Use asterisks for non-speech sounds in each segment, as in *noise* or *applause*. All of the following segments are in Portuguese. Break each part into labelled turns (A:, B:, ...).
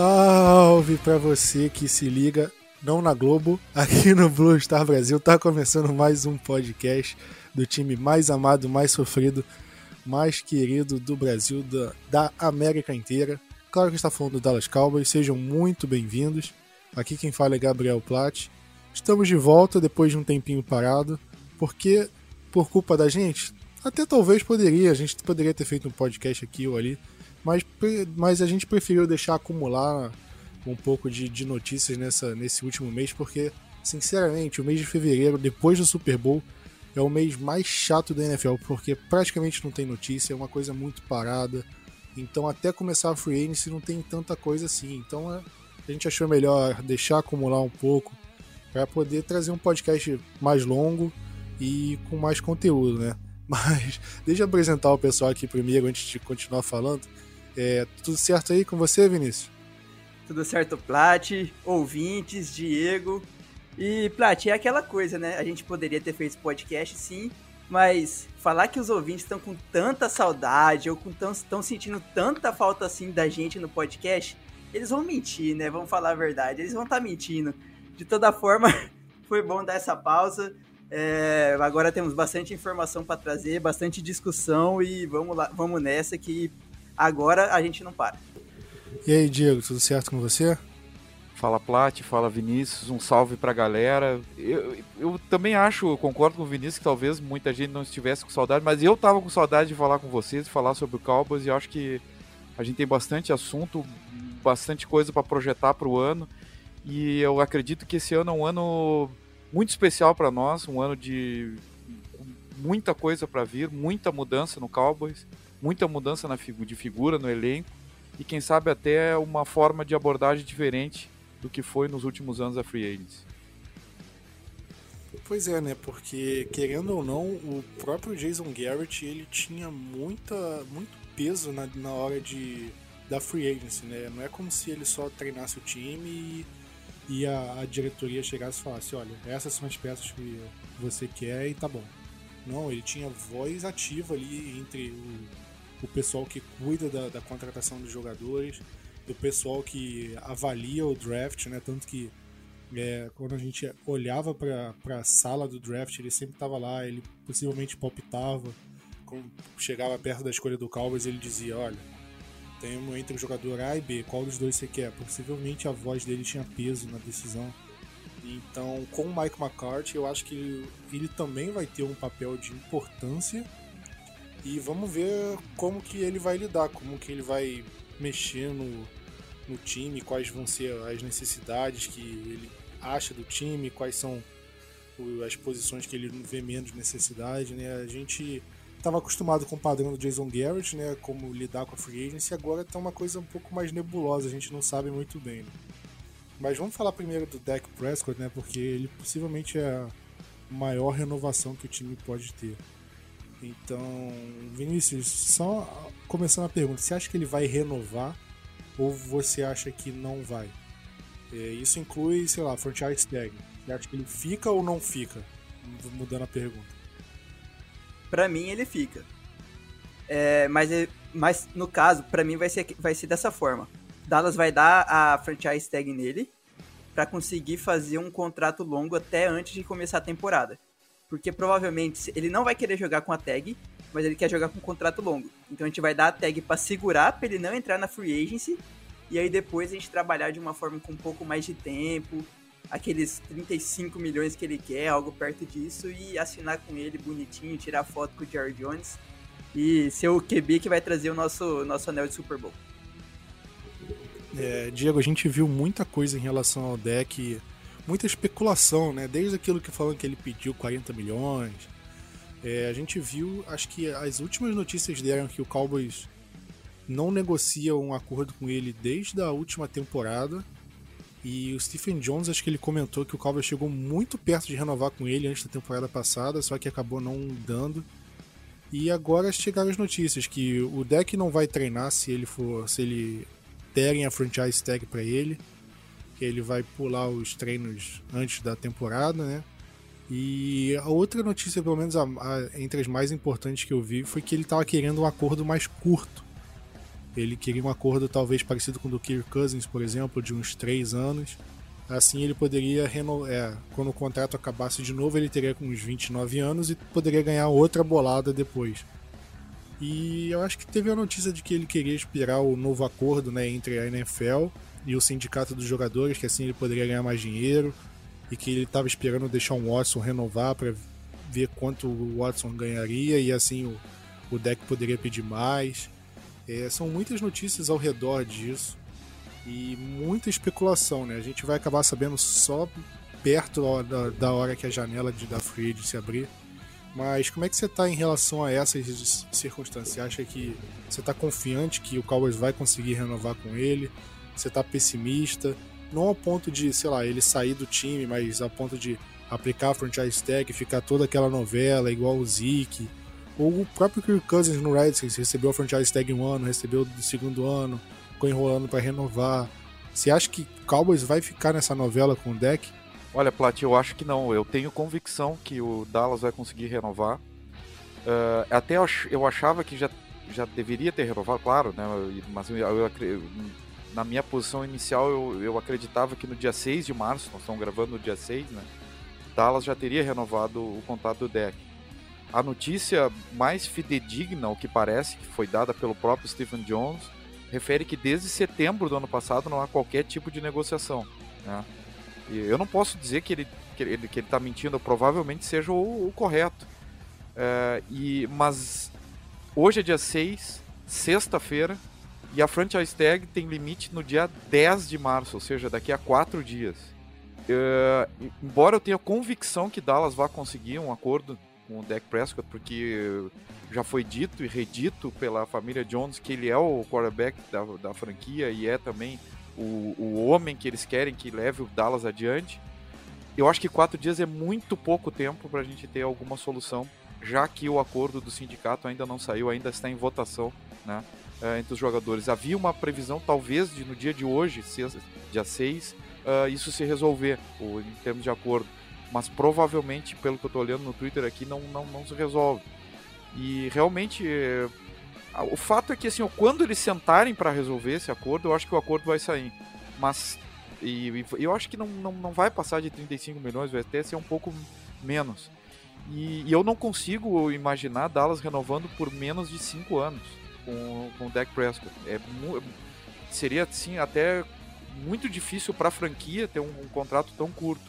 A: Salve para você que se liga não na Globo, aqui no Blue Star Brasil tá começando mais um podcast do time mais amado, mais sofrido, mais querido do Brasil, da, da América inteira. Claro que está falando do Dallas Cowboys, sejam muito bem-vindos. Aqui quem fala é Gabriel Platt. Estamos de volta depois de um tempinho parado, porque por culpa da gente, até talvez poderia, a gente poderia ter feito um podcast aqui ou ali, mas, mas a gente preferiu deixar acumular um pouco de, de notícias nessa, nesse último mês, porque, sinceramente, o mês de fevereiro, depois do Super Bowl, é o mês mais chato da NFL, porque praticamente não tem notícia, é uma coisa muito parada. Então, até começar a free agency não tem tanta coisa assim. Então, é, a gente achou melhor deixar acumular um pouco para poder trazer um podcast mais longo e com mais conteúdo, né? *laughs* Mas deixa eu apresentar o pessoal aqui primeiro antes de continuar falando. É, tudo certo aí com você, Vinícius?
B: Tudo certo, Plat, ouvintes, Diego. E, Plat, é aquela coisa, né? A gente poderia ter feito podcast, sim, mas falar que os ouvintes estão com tanta saudade ou estão sentindo tanta falta assim da gente no podcast, eles vão mentir, né? Vamos falar a verdade, eles vão estar tá mentindo. De toda forma, *laughs* foi bom dar essa pausa. É, agora temos bastante informação para trazer, bastante discussão e vamos lá, vamos nessa que agora a gente não para.
A: E aí, Diego, tudo certo com você?
C: Fala Plat, fala Vinícius, um salve pra galera. Eu, eu também acho, eu concordo com o Vinícius que talvez muita gente não estivesse com saudade, mas eu tava com saudade de falar com vocês, de falar sobre o Cowboys e acho que a gente tem bastante assunto, bastante coisa para projetar para o ano. E eu acredito que esse ano é um ano muito especial para nós, um ano de muita coisa para vir, muita mudança no Cowboys, muita mudança na figu de figura no elenco e quem sabe até uma forma de abordagem diferente do que foi nos últimos anos da Free Agents.
A: Pois é, né? Porque querendo ou não, o próprio Jason Garrett ele tinha muita, muito peso na, na hora de da free agency, né? Não é como se ele só treinasse o time e, e a, a, diretoria chegasse e falasse, olha, essas são as peças que você quer e tá bom. Não, ele tinha voz ativa ali entre o, o pessoal que cuida da, da contratação dos jogadores, do pessoal que avalia o draft, né? Tanto que é, quando a gente olhava para a sala do draft, ele sempre estava lá, ele possivelmente palpitava. Quando chegava perto da escolha do Cowboys, ele dizia: Olha, tem entre o jogador A e B, qual dos dois você quer? Possivelmente a voz dele tinha peso na decisão. Então, com o Mike McCarthy, eu acho que ele também vai ter um papel de importância. E vamos ver como que ele vai lidar, como que ele vai mexer no, no time, quais vão ser as necessidades que ele acha do time, quais são as posições que ele vê menos necessidade, né? A gente estava acostumado com o padrão do Jason Garrett, né? Como lidar com a free agency, agora está uma coisa um pouco mais nebulosa, a gente não sabe muito bem. Né? Mas vamos falar primeiro do Dak Prescott, né? Porque ele possivelmente é a maior renovação que o time pode ter. Então, Vinícius, só começando a pergunta, você acha que ele vai renovar ou você acha que não vai? É, isso inclui, sei lá, franchise tag. Você acha que ele fica ou não fica? Mudando a pergunta.
B: Para mim ele fica. É, mas, mas no caso, para mim vai ser, vai ser dessa forma. Dallas vai dar a franchise tag nele para conseguir fazer um contrato longo até antes de começar a temporada. Porque provavelmente ele não vai querer jogar com a tag, mas ele quer jogar com um contrato longo. Então a gente vai dar a tag para segurar, para ele não entrar na free agency, e aí depois a gente trabalhar de uma forma com um pouco mais de tempo, aqueles 35 milhões que ele quer, algo perto disso, e assinar com ele bonitinho, tirar foto com o Jerry Jones e ser o QB que vai trazer o nosso, nosso anel de Super Bowl.
A: É, Diego, a gente viu muita coisa em relação ao deck, muita especulação, né? Desde aquilo que falam que ele pediu 40 milhões, é, a gente viu, acho que as últimas notícias deram que o Cowboys não negocia um acordo com ele desde a última temporada. E o Stephen Jones, acho que ele comentou que o Cowboys chegou muito perto de renovar com ele antes da temporada passada, só que acabou não dando. E agora chegaram as notícias que o deck não vai treinar se ele for, se ele derem a franchise tag para ele, que ele vai pular os treinos antes da temporada, né? E a outra notícia, pelo menos a, a, entre as mais importantes que eu vi, foi que ele estava querendo um acordo mais curto. Ele queria um acordo talvez parecido com o do Kirk Cousins, por exemplo, de uns três anos. Assim ele poderia renovar. É, quando o contrato acabasse de novo, ele teria com uns 29 anos e poderia ganhar outra bolada depois. E eu acho que teve a notícia de que ele queria expirar o novo acordo né, entre a NFL e o sindicato dos jogadores, que assim ele poderia ganhar mais dinheiro e que ele estava esperando deixar o Watson renovar para ver quanto o Watson ganharia e assim o, o deck poderia pedir mais. É, são muitas notícias ao redor disso e muita especulação, né? A gente vai acabar sabendo só perto da, da hora que a janela de, da Free se abrir. Mas como é que você está em relação a essas circunstâncias? Você acha que você está confiante que o Cowboys vai conseguir renovar com ele? Você está pessimista? Não ao ponto de, sei lá, ele sair do time, mas ao ponto de aplicar a franchise tag, ficar toda aquela novela igual o Zeke. Ou o próprio Kirk Cousins no Redskins recebeu a franchise tag um ano, recebeu do segundo ano, ficou enrolando para renovar. Você acha que Cowboys vai ficar nessa novela com o deck?
C: Olha, Plat, eu acho que não. Eu tenho convicção que o Dallas vai conseguir renovar. Uh, até eu achava que já, já deveria ter renovado, claro, né? Mas eu, eu, na minha posição inicial eu, eu acreditava que no dia 6 de março, nós estamos gravando no dia 6, né? Dallas já teria renovado o contato do deck. A notícia mais fidedigna, o que parece, que foi dada pelo próprio Stephen Jones, refere que desde setembro do ano passado não há qualquer tipo de negociação. Né? E eu não posso dizer que ele que ele que ele está mentindo, provavelmente seja o, o correto. É, e mas hoje é dia 6, sexta-feira, e a franchise tag tem limite no dia 10 de março, ou seja, daqui a quatro dias. É, embora eu tenha convicção que Dallas vai conseguir um acordo com o Dak Prescott, porque já foi dito e redito pela família Jones que ele é o quarterback da, da franquia e é também o, o homem que eles querem que leve o Dallas adiante. Eu acho que quatro dias é muito pouco tempo para a gente ter alguma solução, já que o acordo do sindicato ainda não saiu, ainda está em votação né, eh, entre os jogadores. Havia uma previsão, talvez, de no dia de hoje, dia 6, uh, isso se resolver, ou, em termos de acordo. Mas provavelmente, pelo que eu estou olhando no Twitter aqui, não, não, não se resolve. E realmente eh, o fato é que, assim, quando eles sentarem para resolver esse acordo, eu acho que o acordo vai sair. Mas. E, e eu acho que não, não, não vai passar de 35 milhões, vai até ser um pouco menos. E, e eu não consigo imaginar Dallas renovando por menos de 5 anos com, com o Dak Prescott. É, seria, assim, até muito difícil para a franquia ter um, um, contrato tão curto.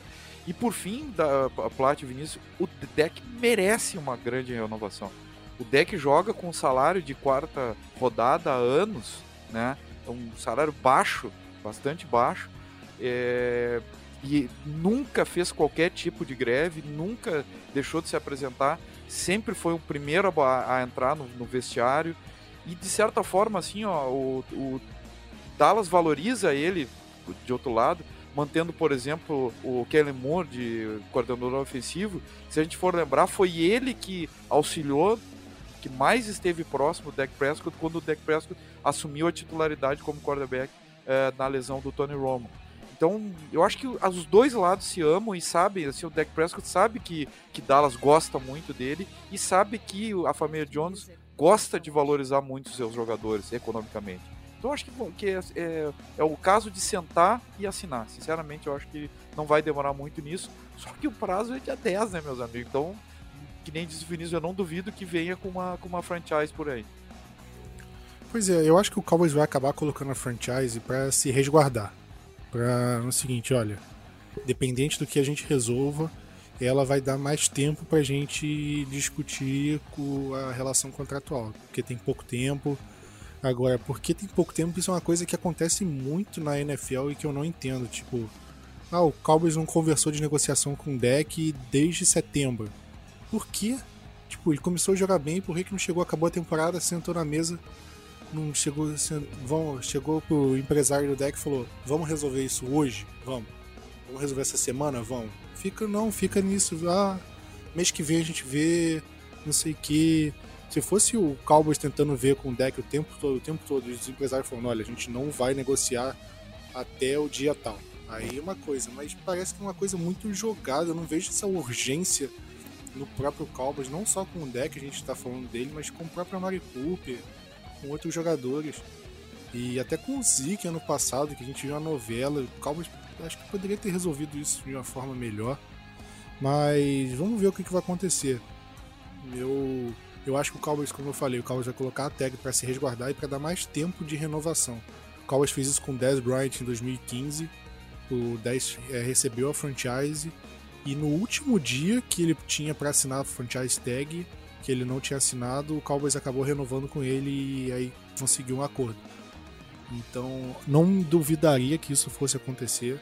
C: E por fim, da Plat Vinícius, o Dak merece uma grande renovação. O deck joga com um salário de quarta rodada há anos, né? É um salário baixo, bastante baixo. É... E nunca fez qualquer tipo de greve, nunca deixou de se apresentar. Sempre foi o primeiro a, a entrar no, no, vestiário. E de certa forma, assim, ó, o, o Dallas valoriza ele de outro lado, mantendo, por exemplo, o Kellen Moore de coordenador ofensivo. Se a gente for lembrar, foi ele que auxiliou que mais esteve próximo do Dak Prescott quando o Dak Prescott assumiu a titularidade como quarterback é, na lesão do Tony Romo. Então, eu acho que os dois lados se amam e sabem, assim, o Dak Prescott sabe que, que Dallas gosta muito dele e sabe que a família Jones gosta de valorizar muito seus jogadores economicamente. Então, acho que, que é, é, é, o caso de sentar e assinar. Sinceramente, eu acho que não vai demorar muito nisso. Só que o prazo é dia 10, né, meus amigos? Então, que nem disse o Vinícius, eu não duvido que venha com uma, com uma franchise por aí.
A: Pois é, eu acho que o Cowboys vai acabar colocando a franchise para se resguardar. Para no seguinte, olha, dependente do que a gente resolva, ela vai dar mais tempo para a gente discutir com a relação contratual, porque tem pouco tempo. Agora, porque tem pouco tempo, isso é uma coisa que acontece muito na NFL e que eu não entendo. Tipo, ah, o Cowboys não conversou de negociação com o deck desde setembro. Por quê? Tipo, ele começou a jogar bem, por que não chegou, acabou a temporada, sentou na mesa, não chegou, vão, chegou pro empresário do deck e falou: Vamos resolver isso hoje? Vamos. Vamos resolver essa semana? Vamos. Fica, não, fica nisso. Ah, mês que vem a gente vê, não sei o que. Se fosse o Cowboys tentando ver com o deck o tempo todo, o tempo todo, os empresários falando: Olha, a gente não vai negociar até o dia tal. Aí é uma coisa, mas parece que é uma coisa muito jogada. Eu não vejo essa urgência no próprio Cowboys, não só com o deck, a gente está falando dele, mas com o próprio Mari Cooper, com outros jogadores. E até com o Zeke ano passado, que a gente viu a novela, o Cowboys acho que poderia ter resolvido isso de uma forma melhor. Mas vamos ver o que, que vai acontecer. Eu, eu acho que o Cowboys, como eu falei, o Cowboys vai colocar a tag para se resguardar e para dar mais tempo de renovação. O Cowboys fez isso com o Dez Bryant em 2015. O Dez é, recebeu a franchise e no último dia que ele tinha para assinar a franchise tag, que ele não tinha assinado, o Cowboys acabou renovando com ele e aí conseguiu um acordo. Então, não duvidaria que isso fosse acontecer,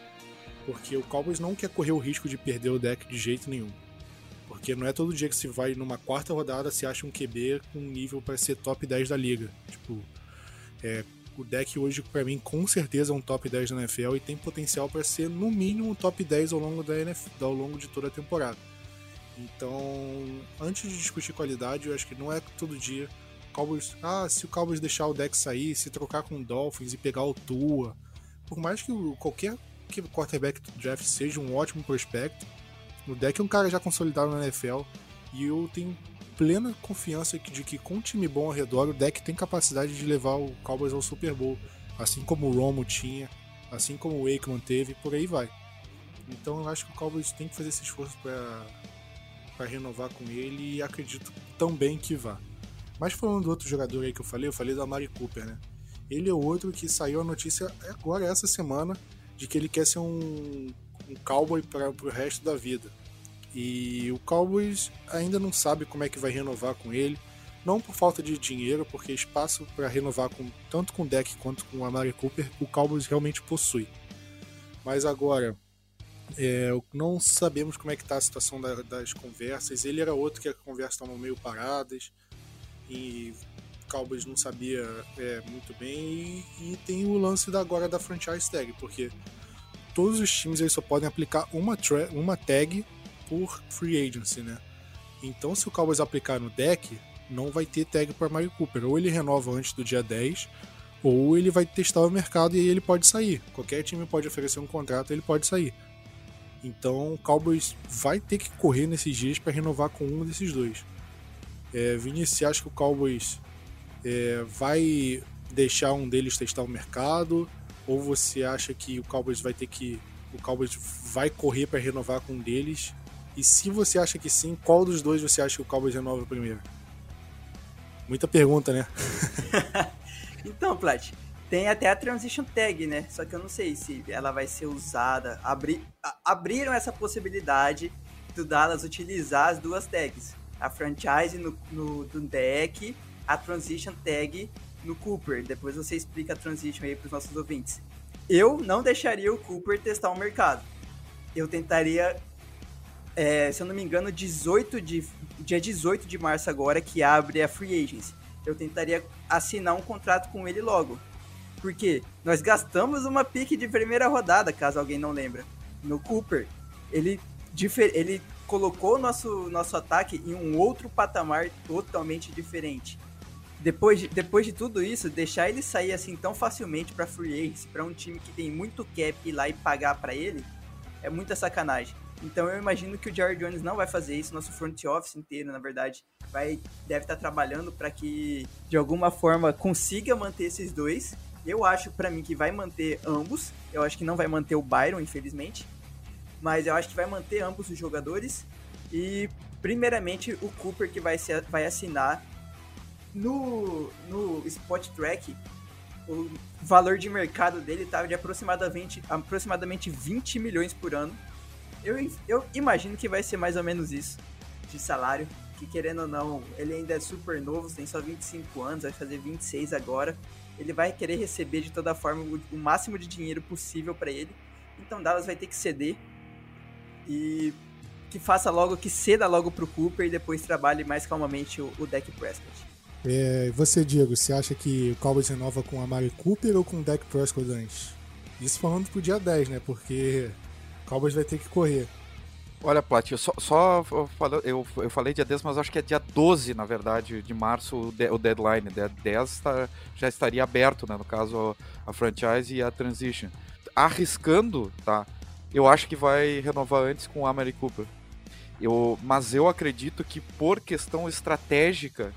A: porque o Cowboys não quer correr o risco de perder o deck de jeito nenhum. Porque não é todo dia que se vai numa quarta rodada se acha um QB com nível para ser top 10 da liga. Tipo, é, o deck hoje para mim com certeza é um top 10 da NFL e tem potencial para ser no mínimo um top 10 ao longo da NFL, ao longo de toda a temporada. Então, antes de discutir qualidade, eu acho que não é todo dia Cowboys. Ah, se o Cowboys deixar o deck sair, se trocar com o Dolphins e pegar o Tua. Por mais que qualquer que quarterback do draft seja um ótimo prospecto, o deck é um cara já consolidado na NFL. E eu tenho plena confiança de que com um time bom ao redor, o deck tem capacidade de levar o Cowboys ao Super Bowl. Assim como o Romo tinha, assim como o Wakeman teve, por aí vai. Então eu acho que o Cowboys tem que fazer esse esforço para renovar com ele e acredito também que vá. Mas falando do outro jogador aí que eu falei, eu falei do Amari Cooper, né? Ele é outro que saiu a notícia agora, essa semana, de que ele quer ser um, um cowboy para o resto da vida. E o Cowboys ainda não sabe como é que vai renovar com ele. Não por falta de dinheiro, porque espaço para renovar com, tanto com o Deck quanto com o Amari Cooper, o Cowboys realmente possui. Mas agora, é, não sabemos como é que está a situação da, das conversas. Ele era outro que as conversas estavam meio paradas e Cowboys não sabia é, muito bem. E, e, tem o lance da, agora da franchise tag, porque todos os times eles só podem aplicar uma, uma tag por free agency, né? Então, se o Cowboys aplicar no deck, não vai ter tag para Mario Cooper. Ou ele renova antes do dia 10, ou ele vai testar o mercado e aí ele pode sair. Qualquer time pode oferecer um contrato, ele pode sair. Então, o Cowboys vai ter que correr nesses dias para renovar com um desses dois. É, Vinícius, você acha que o Cowboys é, vai deixar um deles testar o mercado? Ou você acha que o Cowboys vai ter que. O Cowboys vai correr para renovar com um deles? E se você acha que sim, qual dos dois você acha que o Cowboys renova primeiro? Muita pergunta, né? *laughs*
B: então, Plat, tem até a Transition Tag, né? Só que eu não sei se ela vai ser usada. Abri... Abriram essa possibilidade do Dallas utilizar as duas tags a franchise no, no, deck, a transition tag no Cooper. Depois você explica a transition aí para os nossos ouvintes. Eu não deixaria o Cooper testar o mercado. Eu tentaria, é, se eu não me engano, 18 de, dia 18 de março agora, que abre a Free Agency. Eu tentaria assinar um contrato com ele logo. Porque nós gastamos uma pique de primeira rodada, caso alguém não lembra, no Cooper. Ele, ele colocou nosso, nosso ataque em um outro patamar totalmente diferente. Depois de, depois de tudo isso, deixar ele sair assim tão facilmente para free agency, para um time que tem muito cap ir lá e pagar para ele, é muita sacanagem. Então eu imagino que o Jared Jones não vai fazer isso, nosso front office inteiro, na verdade, vai deve estar tá trabalhando para que de alguma forma consiga manter esses dois. Eu acho para mim que vai manter ambos. Eu acho que não vai manter o Byron, infelizmente mas eu acho que vai manter ambos os jogadores e primeiramente o Cooper que vai, ser, vai assinar no, no Spot Track o valor de mercado dele estava tá de aproximadamente, aproximadamente 20 milhões por ano. Eu, eu imagino que vai ser mais ou menos isso de salário. Que querendo ou não, ele ainda é super novo, tem só 25 anos, vai fazer 26 agora. Ele vai querer receber de toda forma o, o máximo de dinheiro possível para ele. Então Dallas vai ter que ceder e que faça logo, que ceda logo pro Cooper e depois trabalhe mais calmamente o, o Deck Prescott.
A: É, você, Diego, você acha que o Cowboys renova com a Mari Cooper ou com o Deck Prescott antes? Isso falando pro dia 10, né? Porque o Cowboys vai ter que correr.
C: Olha, Plat, eu só, só eu, falei, eu, eu, falei dia 10, mas acho que é dia 12, na verdade, de março, o, de, o deadline. Dia 10 tá, já estaria aberto, né? No caso, a franchise e a transition. Arriscando, tá? Eu acho que vai renovar antes com o Amari Cooper. Eu, mas eu acredito que por questão estratégica,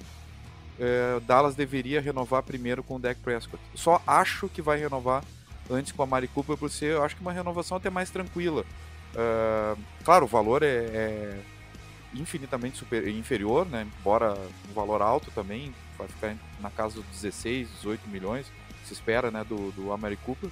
C: é, Dallas deveria renovar primeiro com o Dak Prescott. Só acho que vai renovar antes com a Mari Cooper por ser, eu acho que uma renovação até mais tranquila. Uh, claro, o valor é, é infinitamente super, inferior, né? embora um valor alto também, vai ficar na casa dos 16, 18 milhões, se espera, né, do, do Amari Cooper.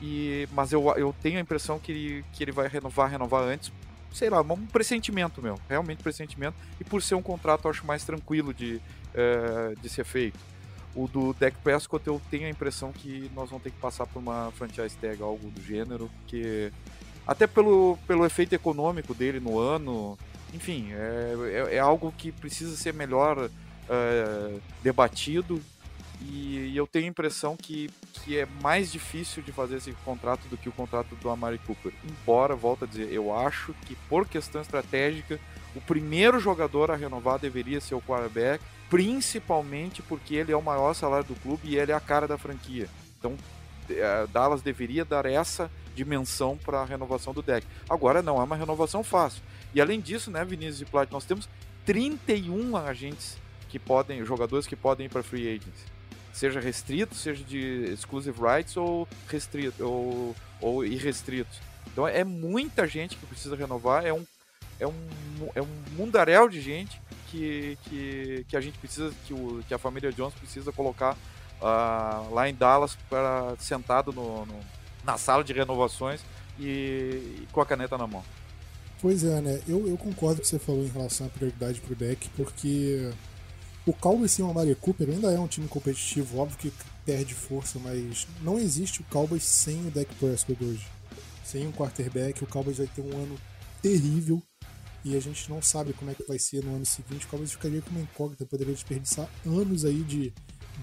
C: E, mas eu, eu tenho a impressão que ele, que ele vai renovar, renovar antes, sei lá, um pressentimento meu, realmente pressentimento, e por ser um contrato eu acho mais tranquilo de, uh, de ser feito. O do Dak Prescott eu tenho a impressão que nós vamos ter que passar por uma franchise tag, algo do gênero, porque até pelo, pelo efeito econômico dele no ano, enfim, é, é, é algo que precisa ser melhor uh, debatido e, eu tenho a impressão que, que é mais difícil de fazer esse contrato do que o contrato do Amari Cooper. Embora, volto a dizer, eu acho que por questão estratégica, o primeiro jogador a renovar deveria ser o quarterback, principalmente porque ele é o maior salário do clube e ele é a cara da franquia. Então, uh, Dallas deveria dar essa dimensão para a renovação do deck. Agora não é uma renovação fácil. E além disso, né, Vinícius e Plat, nós temos 31 agentes que podem, jogadores que podem ir para free agents. Seja restrito, seja de exclusive rights ou restrito ou, ou irrestritos. Então é muita gente que precisa renovar, é um é um, é um mundaréu de gente que, que, que a gente precisa, que, o, que a família Jones precisa colocar uh, lá em Dallas para sentado no, no na sala de renovações e, e, com a caneta na mão.
A: Pois é, né? Eu, eu concordo com o que você falou em relação à prioridade pro deck, porque o Cowboys sem o Amari Cooper ainda é um time competitivo, óbvio que perde força, mas não existe o Cowboys sem o deck Prescott hoje. Sem um quarterback, o Cowboys vai ter um ano terrível e a gente não sabe como é que vai ser no ano seguinte. O Cowboys ficaria com uma incógnita, poderia desperdiçar anos aí de,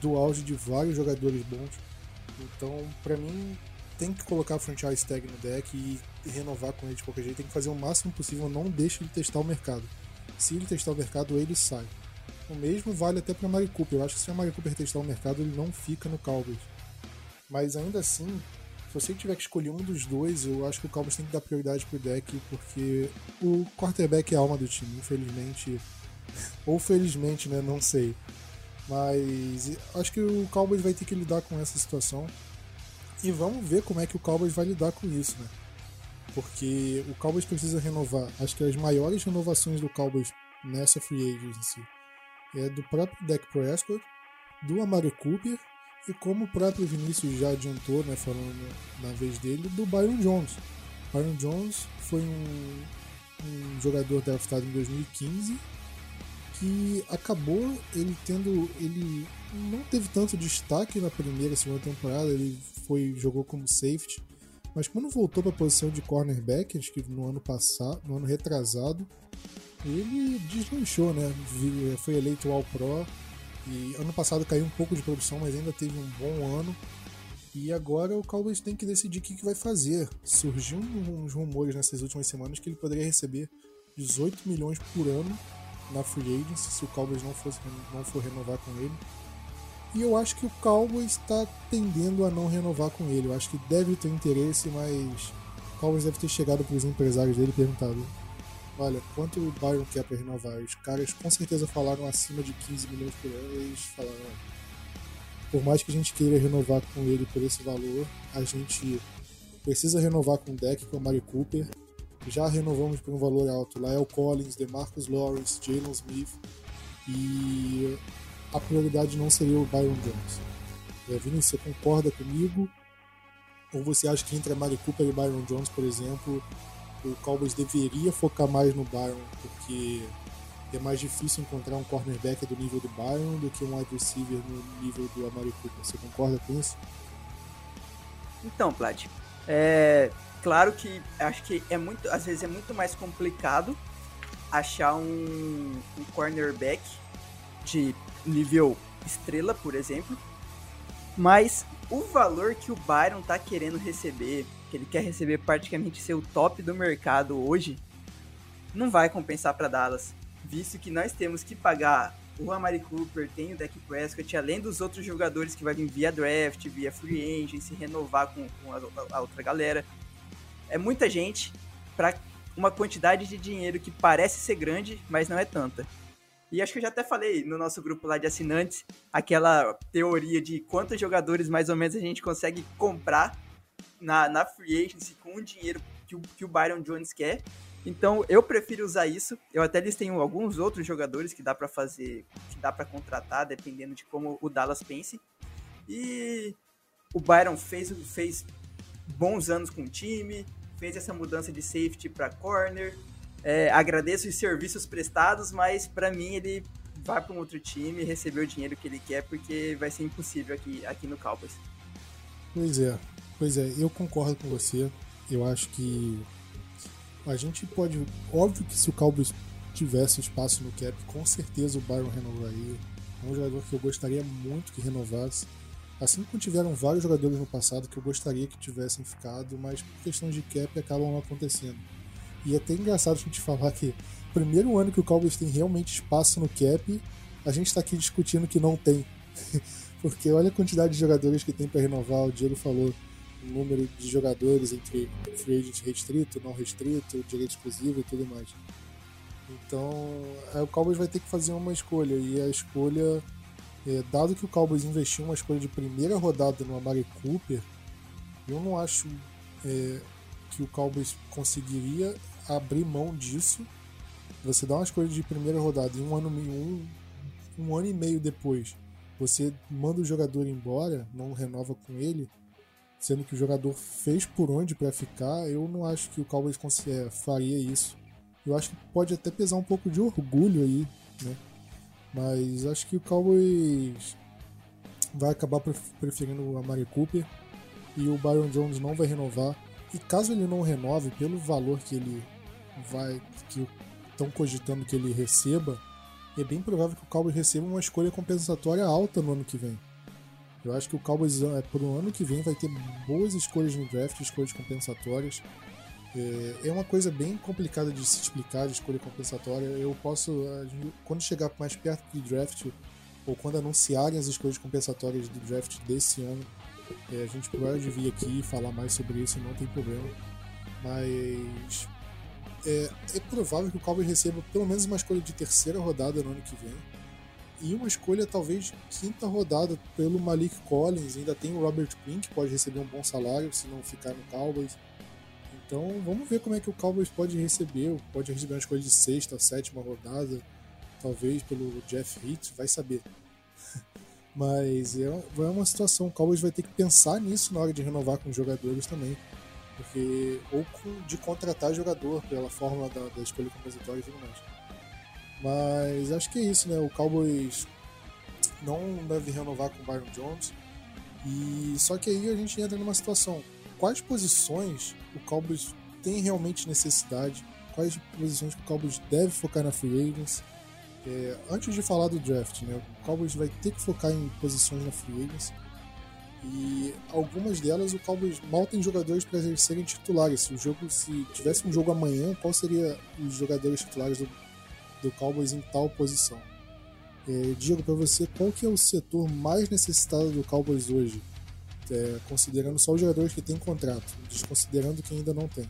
A: do auge de vários jogadores bons. Então, para mim, tem que colocar o franchise tag no deck e renovar com ele de qualquer jeito. Tem que fazer o máximo possível, não deixe ele testar o mercado. Se ele testar o mercado, ele sai. O mesmo vale até para Mari Cooper. Eu acho que se a Mari Cooper testar o mercado, ele não fica no Cowboys. Mas ainda assim, se você tiver que escolher um dos dois, eu acho que o Cowboys tem que dar prioridade pro deck, porque o quarterback é a alma do time, infelizmente. *laughs* Ou felizmente, né? Não sei. Mas acho que o Cowboys vai ter que lidar com essa situação. E vamos ver como é que o Cowboys vai lidar com isso, né? Porque o Cowboys precisa renovar. Acho que as maiores renovações do Cowboys nessa free agency é do próprio Dak Prescott, do Amari Cooper e como o próprio Vinícius já adiantou, né, falando na vez dele, do Byron Jones. Byron Jones foi um, um jogador draftado em 2015 que acabou ele tendo ele não teve tanto destaque na primeira segunda temporada ele foi jogou como safety mas quando voltou para a posição de cornerback acho que no ano passado no ano retrasado ele deslanchou né foi eleito All Pro e ano passado caiu um pouco de produção mas ainda teve um bom ano e agora o Cowboys tem que decidir o que, que vai fazer surgiu uns rumores nessas últimas semanas que ele poderia receber 18 milhões por ano na free agency se o Cowboys não, fosse, não for renovar com ele. E eu acho que o Cowboys está tendendo a não renovar com ele. Eu acho que deve ter interesse, mas o Cowboys deve ter chegado para os empresários dele e perguntado: Olha, quanto o Byron quer para renovar? Os caras com certeza falaram acima de 15 milhões por ano. Eles falaram: Por mais que a gente queira renovar com ele por esse valor, a gente precisa renovar com o deck, com o Mario Cooper já renovamos por um valor alto. Lael Collins, DeMarcus Lawrence, Jalen Smith e a prioridade não seria o Byron Jones. É, Vini, você concorda comigo? Ou você acha que entre a Mari Cooper e Byron Jones, por exemplo, o Cowboys deveria focar mais no Byron, porque é mais difícil encontrar um cornerback do nível do Byron do que um wide receiver no nível do Amari Cooper. Você concorda com isso?
B: Então, Plat, é, claro que acho que é muito, às vezes é muito mais complicado achar um, um cornerback de nível estrela, por exemplo. Mas o valor que o Byron tá querendo receber, que ele quer receber praticamente ser o top do mercado hoje, não vai compensar para Dallas, visto que nós temos que pagar o Amari Cooper, tem o Dak Prescott, além dos outros jogadores que vai vir via draft, via free agent, se renovar com, com a, a, outra galera é muita gente para uma quantidade de dinheiro que parece ser grande, mas não é tanta. E acho que eu já até falei no nosso grupo lá de assinantes, aquela teoria de quantos jogadores mais ou menos a gente consegue comprar na, na free agency com o dinheiro que o, que o Byron Jones quer. Então eu prefiro usar isso. Eu até listei alguns outros jogadores que dá para fazer, que dá para contratar, dependendo de como o Dallas pense. E o Byron fez, fez bons anos com o time, fez essa mudança de safety para corner. É, agradeço os serviços prestados, mas para mim ele vai para um outro time, receber o dinheiro que ele quer, porque vai ser impossível aqui, aqui no Cowboys.
A: Pois é, pois é, eu concordo com você. Eu acho que a gente pode. Óbvio que se o Cowboys tivesse espaço no cap, com certeza o Byron renovaria. É um jogador que eu gostaria muito que renovasse. Assim como tiveram vários jogadores no passado que eu gostaria que tivessem ficado, mas por questões de cap acabam não acontecendo. E é até engraçado a gente falar que primeiro ano que o Cowboys tem realmente espaço no cap, a gente está aqui discutindo que não tem. *laughs* Porque olha a quantidade de jogadores que tem para renovar, o Diego falou número de jogadores entre free agent restrito, não restrito, direito exclusivo e tudo mais. Então, o Cowboys vai ter que fazer uma escolha e a escolha, é, dado que o Cowboys investiu uma escolha de primeira rodada no Amari Cooper, eu não acho é, que o Cowboys conseguiria abrir mão disso. Você dá uma escolha de primeira rodada e um ano, um, um ano e meio depois você manda o jogador embora, não renova com ele, sendo que o jogador fez por onde para ficar, eu não acho que o Cowboys é, faria isso. Eu acho que pode até pesar um pouco de orgulho aí, né? Mas acho que o Cowboys vai acabar preferindo o Amari Cooper e o Byron Jones não vai renovar. E caso ele não renove, pelo valor que ele vai, que estão cogitando que ele receba, é bem provável que o Cowboys receba uma escolha compensatória alta no ano que vem. Eu acho que o Cowboys, é, por um ano que vem, vai ter boas escolhas no draft, escolhas compensatórias. É, é uma coisa bem complicada de se explicar de escolha compensatória. Eu posso, quando chegar mais perto do draft, ou quando anunciarem as escolhas compensatórias do draft desse ano, é, a gente pode vir aqui falar mais sobre isso, não tem problema. Mas é, é provável que o Cowboys receba pelo menos uma escolha de terceira rodada no ano que vem. E uma escolha talvez de quinta rodada pelo Malik Collins. Ainda tem o Robert Quinn, que pode receber um bom salário se não ficar no Cowboys. Então vamos ver como é que o Cowboys pode receber. Pode receber uma escolha de sexta, sétima rodada. Talvez pelo Jeff Heath, vai saber. *laughs* Mas é, é uma situação. O Cowboys vai ter que pensar nisso na hora de renovar com os jogadores também. Porque, ou de contratar jogador pela fórmula da, da escolha compositória e tudo mais. Mas acho que é isso, né? O Cowboys não deve renovar com o Byron Jones. E só que aí a gente entra numa situação. Quais posições o Cowboys tem realmente necessidade? Quais posições o Cowboys deve focar na free agents? É, antes de falar do draft, né? O Cowboys vai ter que focar em posições na free agents. E algumas delas o Cowboys mal tem jogadores para serem titulares. Se o jogo, se tivesse um jogo amanhã, qual seria os jogadores titulares do, do Cowboys em tal posição? É, digo para você, qual que é o setor mais necessitado do Cowboys hoje? É, considerando só os jogadores que têm contrato, desconsiderando quem ainda não tem.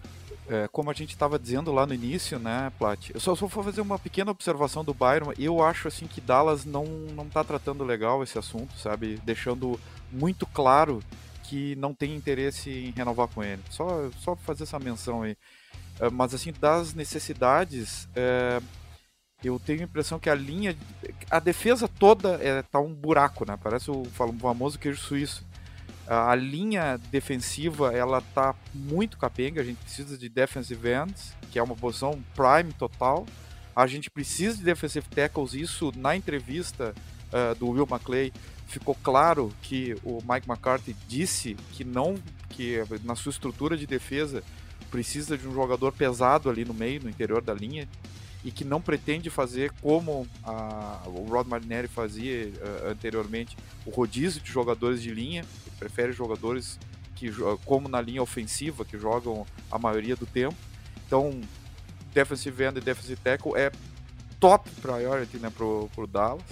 C: É, como a gente estava dizendo lá no início, né, Plat? Eu só, só vou fazer uma pequena observação do Byron. Eu acho assim que Dallas não não tá tratando legal esse assunto, sabe? Deixando muito claro que não tem interesse em renovar com ele. Só só fazer essa menção aí. É, mas assim, das necessidades, é, eu tenho a impressão que a linha, a defesa toda é, tá um buraco, né? Parece o famoso queijo suíço. A linha defensiva, ela tá muito capenga, a gente precisa de defensive ends, que é uma posição prime total. A gente precisa de defensive tackles, isso na entrevista uh, do Will McClay ficou claro que o Mike McCarthy disse que não, que na sua estrutura de defesa precisa de um jogador pesado ali no meio, no interior da linha, e que não pretende fazer como a, o Rod Marinelli fazia uh, anteriormente, o rodízio de jogadores de linha, ele prefere jogadores que como na linha ofensiva, que jogam a maioria do tempo. Então, defensive end e defensive tackle é top priority né, pro, pro Dallas.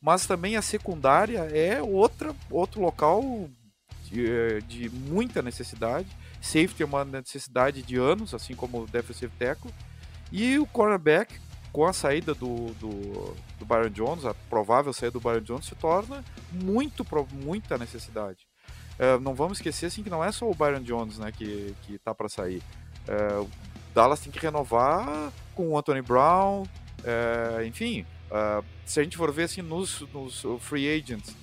C: Mas também a secundária é outra, outro local de, eh, de muita necessidade. Safety é uma necessidade de anos, assim como defensive tackle. E o cornerback, com a saída do, do, do Byron Jones, a provável saída do Byron Jones, se torna muito, muita necessidade. Uh, não vamos esquecer assim que não é só o Byron Jones né, que, que tá para sair. Uh, o Dallas tem que renovar com o Anthony Brown, uh, enfim. se a gente for ver assim nos, nos free agents,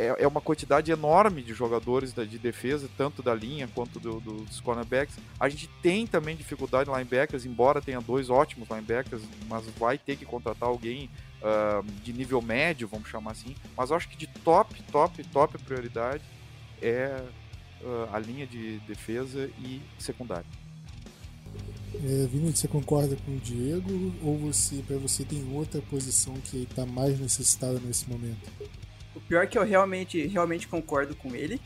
C: é, é uma quantidade enorme de jogadores de defesa, tanto da linha quanto do, do, dos cornerbacks. A gente tem também dificuldade em linebackers, embora tenha dois ótimos linebackers, mas vai ter que contratar alguém uh, de nível médio, vamos chamar assim. Mas eu acho que de top, top, top prioridade é uh, a linha de defesa e secundária.
A: É, Vini, você concorda com o Diego ou você, para você tem outra posição que está mais necessitada nesse momento?
B: Pior que eu realmente, realmente concordo com ele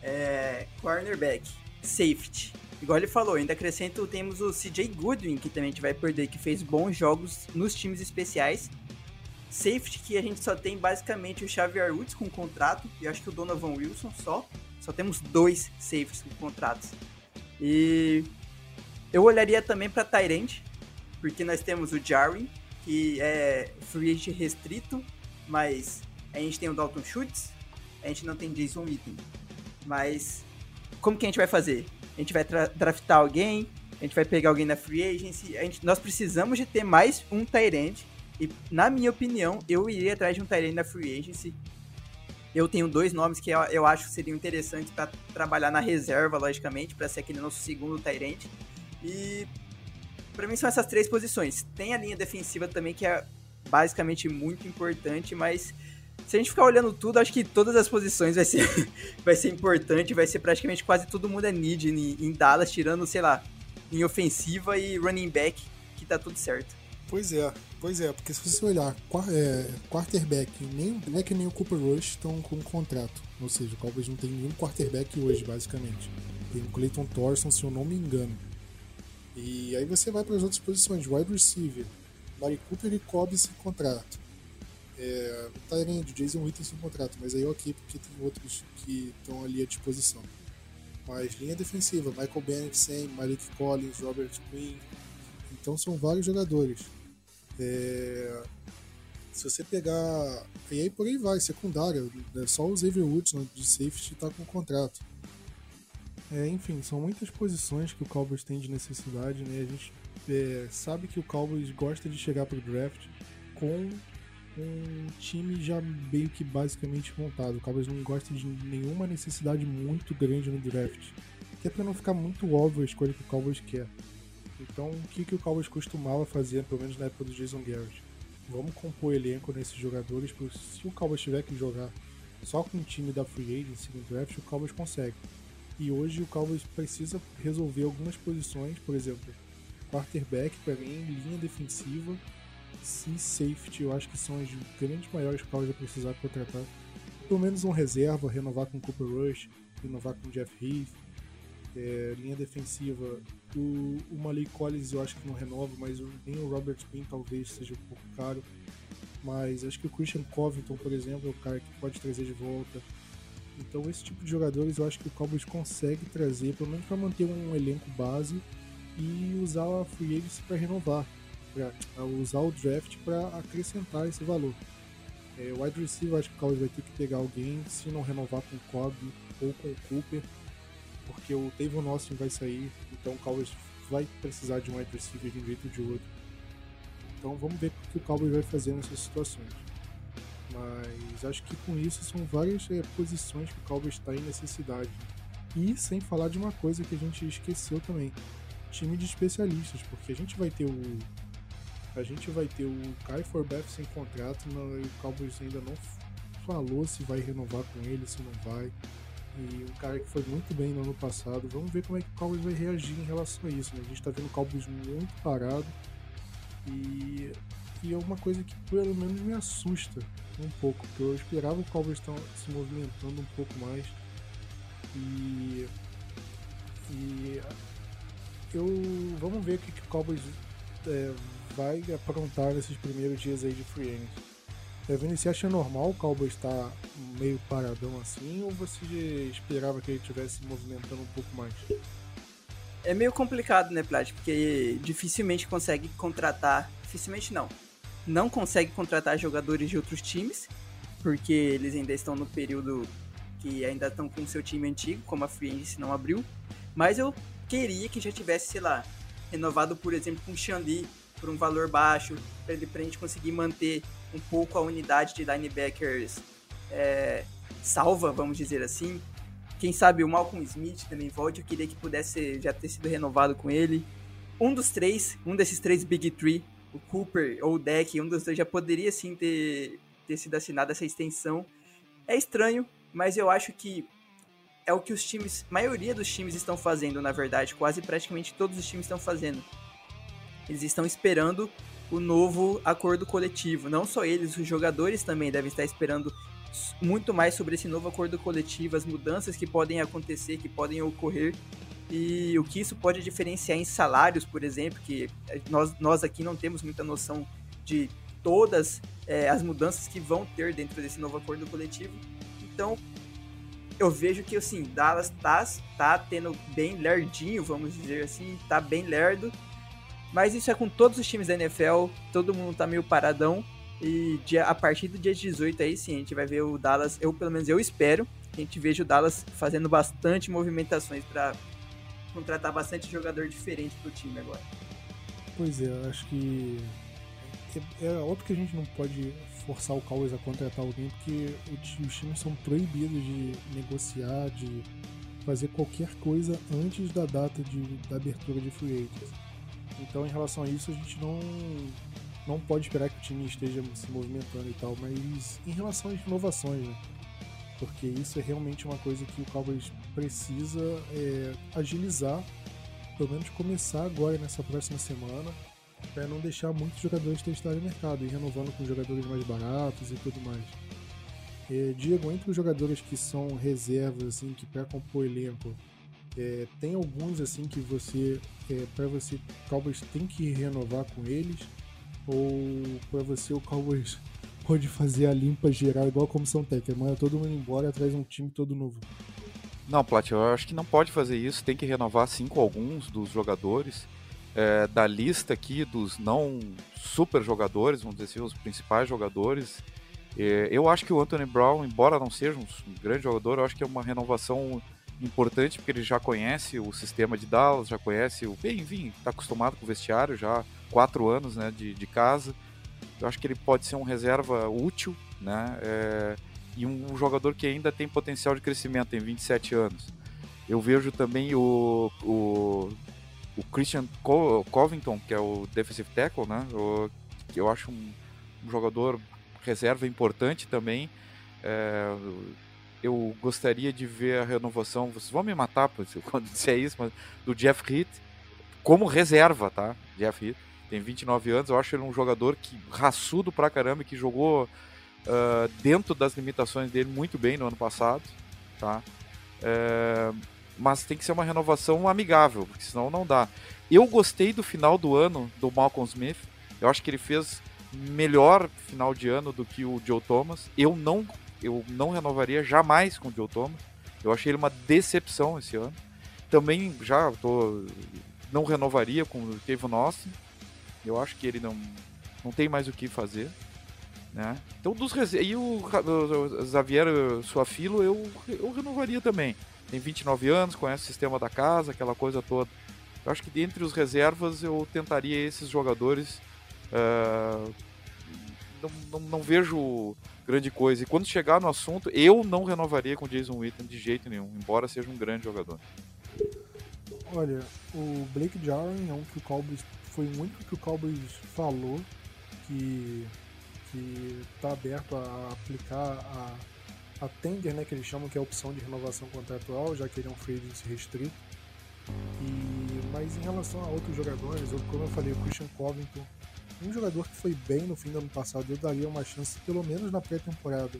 B: é cornerback, safety. Igual ele falou, ainda acrescento, temos o CJ Goodwin, que também a gente vai perder, que fez bons jogos nos times especiais. Safety, que a gente só tem basicamente o Xavier Woods com contrato, e acho que o Donovan Wilson só. Só temos dois safeties com contratos. E eu olharia também para Tyrant, porque nós temos o Jarwin, que é free agent restrito, mas a gente tem o Dalton Schultz, a gente não tem Jason Witten. Mas como que a gente vai fazer? A gente vai draftar alguém, a gente vai pegar alguém na free agency, a gente, nós precisamos de ter mais um Tyrant. E na minha opinião, eu iria atrás de um Tyrant na free agency. Eu tenho dois nomes que eu, eu acho que seriam interessantes para trabalhar na reserva, logicamente, para ser aquele nosso segundo Tyrant. E para mim são essas três posições. Tem a linha defensiva também que é basicamente muito importante, mas se a gente ficar olhando tudo, acho que todas as posições vai ser, *laughs* vai ser importante, vai ser praticamente quase todo mundo é need em, em Dallas, tirando, sei lá, em ofensiva e running back, que tá tudo certo.
A: Pois é, pois é, porque se você olhar, é, quarterback, nem o Black nem o Cooper Rush estão com um contrato. Ou seja, o Cowboys não tem nenhum quarterback hoje, basicamente. Tem o Clayton Thorson, se eu não me engano. E aí você vai para as outras posições, wide receiver. Mari Cooper e Cobb sem contrato é, Tyrande, Jason Witten sem contrato, mas aí ok, porque tem outros que estão ali à disposição. Mas linha defensiva, Michael Bennett, Sam, Malik Collins, Robert Quinn. Então são vários jogadores. É, se você pegar. E aí por aí vai, secundária. É só o Xavier Woods né, de safety está com contrato. É, enfim, são muitas posições que o Cowboys tem de necessidade, né? A gente é, sabe que o Cowboys gosta de chegar para o draft com um time já meio que basicamente montado. O Cowboys não gosta de nenhuma necessidade muito grande no draft, que é para não ficar muito óbvio a escolha que o Cowboys quer. Então, o que, que o Cowboys costumava fazer, pelo menos na época do Jason Garrett? Vamos compor elenco nesses jogadores, porque se o Cowboys tiver que jogar só com o time da Free Agency no draft, o Cowboys consegue. E hoje o Cowboys precisa resolver algumas posições, por exemplo, quarterback para mim, linha defensiva e safety, eu acho que são as grandes maiores Cowboys vai precisar contratar. Pelo menos um reserva, renovar com Cooper Rush, renovar com Jeff Heath. É, linha defensiva, o, o Malik Collins eu acho que não renova, mas nem o Robert Quinn talvez seja um pouco caro. Mas acho que o Christian Covington, por exemplo, é o cara que pode trazer de volta. Então esse tipo de jogadores eu acho que o Cowboys consegue trazer, pelo menos para manter um elenco base e usar a free agency para renovar para usar o draft para acrescentar esse valor. É, o wide receiver, acho que o Cowboys vai ter que pegar alguém, se não renovar com o Cobb ou com o Cooper, porque o Tavon Austin vai sair, então o Cowboys vai precisar de um wide receiver de um jeito ou de outro. Então vamos ver o que o Cowboys vai fazer nessas situações. Mas acho que com isso são várias é, posições que o Cowboys está em necessidade. E sem falar de uma coisa que a gente esqueceu também: time de especialistas, porque a gente vai ter o a gente vai ter o Kai Forbeth sem contrato, e o Cowboys ainda não falou se vai renovar com ele, se não vai. E um cara que foi muito bem no ano passado. Vamos ver como é que o Cowboys vai reagir em relação a isso. Né? A gente está vendo o Cowboys muito parado. E, e é uma coisa que pelo menos me assusta um pouco. Porque eu esperava o Cowboys estar se movimentando um pouco mais. E. E. Eu. Vamos ver o que, que o Cowboys é, vai aprontar nesses primeiros dias aí de free agency. Vini, você acha normal o Cowboy estar meio paradão assim ou você esperava que ele estivesse se movimentando um pouco mais?
B: É meio complicado, né, Plat? Porque dificilmente consegue contratar. Dificilmente não. não consegue contratar jogadores de outros times, porque eles ainda estão no período que ainda estão com seu time antigo, como a Free Agency não abriu. Mas eu queria que já tivesse, sei lá, renovado, por exemplo, com o Xandi por um valor baixo, para a gente conseguir manter um pouco a unidade de linebackers é, salva, vamos dizer assim. Quem sabe o Malcolm Smith também volte, eu queria que pudesse já ter sido renovado com ele. Um dos três, um desses três Big Three, o Cooper ou o Deck, um dos dois já poderia sim ter, ter sido assinada essa extensão. É estranho, mas eu acho que é o que os times, maioria dos times estão fazendo, na verdade, quase praticamente todos os times estão fazendo. Eles estão esperando o novo acordo coletivo. Não só eles, os jogadores também devem estar esperando muito mais sobre esse novo acordo coletivo, as mudanças que podem acontecer, que podem ocorrer e o que isso pode diferenciar em salários, por exemplo, que nós, nós aqui não temos muita noção de todas é, as mudanças que vão ter dentro desse novo acordo coletivo. Então, eu vejo que assim, Dallas tá, tá tendo bem lerdinho, vamos dizer assim, tá bem lerdo. Mas isso é com todos os times da NFL, todo mundo tá meio paradão. E dia, a partir do dia 18 aí sim, a gente vai ver o Dallas, eu pelo menos eu espero, que a gente veja o Dallas fazendo bastante movimentações para contratar bastante jogador diferente pro time agora.
A: Pois é, eu acho que é, é óbvio que a gente não pode forçar o Cowboys a contratar alguém, porque os times são proibidos de negociar, de fazer qualquer coisa antes da data de, da abertura de free agents. Então, em relação a isso, a gente não, não pode esperar que o time esteja se movimentando e tal, mas em relação às inovações, né? porque isso é realmente uma coisa que o Cowboys precisa é, agilizar, pelo menos começar agora nessa próxima semana para não deixar muitos jogadores testarem o mercado e renovando com jogadores mais baratos e tudo mais. É, Diego, entre os jogadores que são reservas, assim, que para compor elenco, é, tem alguns assim que você, é, para você, Cowboys tem que renovar com eles? Ou para você o Cowboys *laughs* pode fazer a limpa geral igual a comissão técnica, manda todo mundo embora e traz um time todo novo?
C: Não, Plat, eu acho que não pode fazer isso, tem que renovar sim com alguns dos jogadores é, da lista aqui dos não super jogadores, vamos dizer assim, os principais jogadores. É, eu acho que o Anthony Brown, embora não seja um, grande jogador, eu acho que é uma renovação importante porque ele já conhece o sistema de Dallas, já conhece o. Enfim, está acostumado com o vestiário já quatro anos né, de, de casa. Eu acho que ele pode ser um reserva útil, né? É, e um, um, jogador que ainda tem potencial de crescimento, tem 27 anos. Eu vejo também o, o o Christian Co Covington, que é o defensive tackle, né? O, que eu acho um, um, jogador reserva importante também. É, eu gostaria de ver a renovação, vocês vão me matar *laughs* quando disser isso, mas do Jeff Heath como reserva, tá? Jeff Heath tem 29 anos, eu acho ele um jogador que raçudo pra caramba, que jogou uh, dentro das limitações dele muito bem no ano passado, tá? Uh, mas tem que ser uma renovação amigável, porque senão não dá. Eu gostei do final do ano do Malcolm Smith. Eu acho que ele fez melhor final de ano do que o Joe Thomas. Eu não, eu não renovaria jamais com o Joe Thomas. Eu achei ele uma decepção esse ano. Também já tô, não renovaria com o Kevin Austin. Eu acho que ele não, não tem mais o que fazer. Né? Então, dos e o, o Xavier Suafilo eu, eu renovaria também tem 29 anos, conhece o sistema da casa, aquela coisa toda. Eu acho que dentre os reservas eu tentaria esses jogadores. Uh, não, não, não, vejo grande coisa. E quando chegar no assunto, eu não renovaria com Jason Witten de jeito nenhum, embora seja um grande jogador.
A: Olha, o Blake Jarwin é um que o Cowboys foi muito que o Cowboys falou que que está aberto a aplicar a a tender, né, que eles chamam que é a opção de renovação contratual, já que ele é um free agent restrito. E, mas em relação a outros jogadores, como eu falei, o Christian Covington, um jogador que foi bem no fim do ano passado, eu daria uma chance, pelo menos na pré-temporada,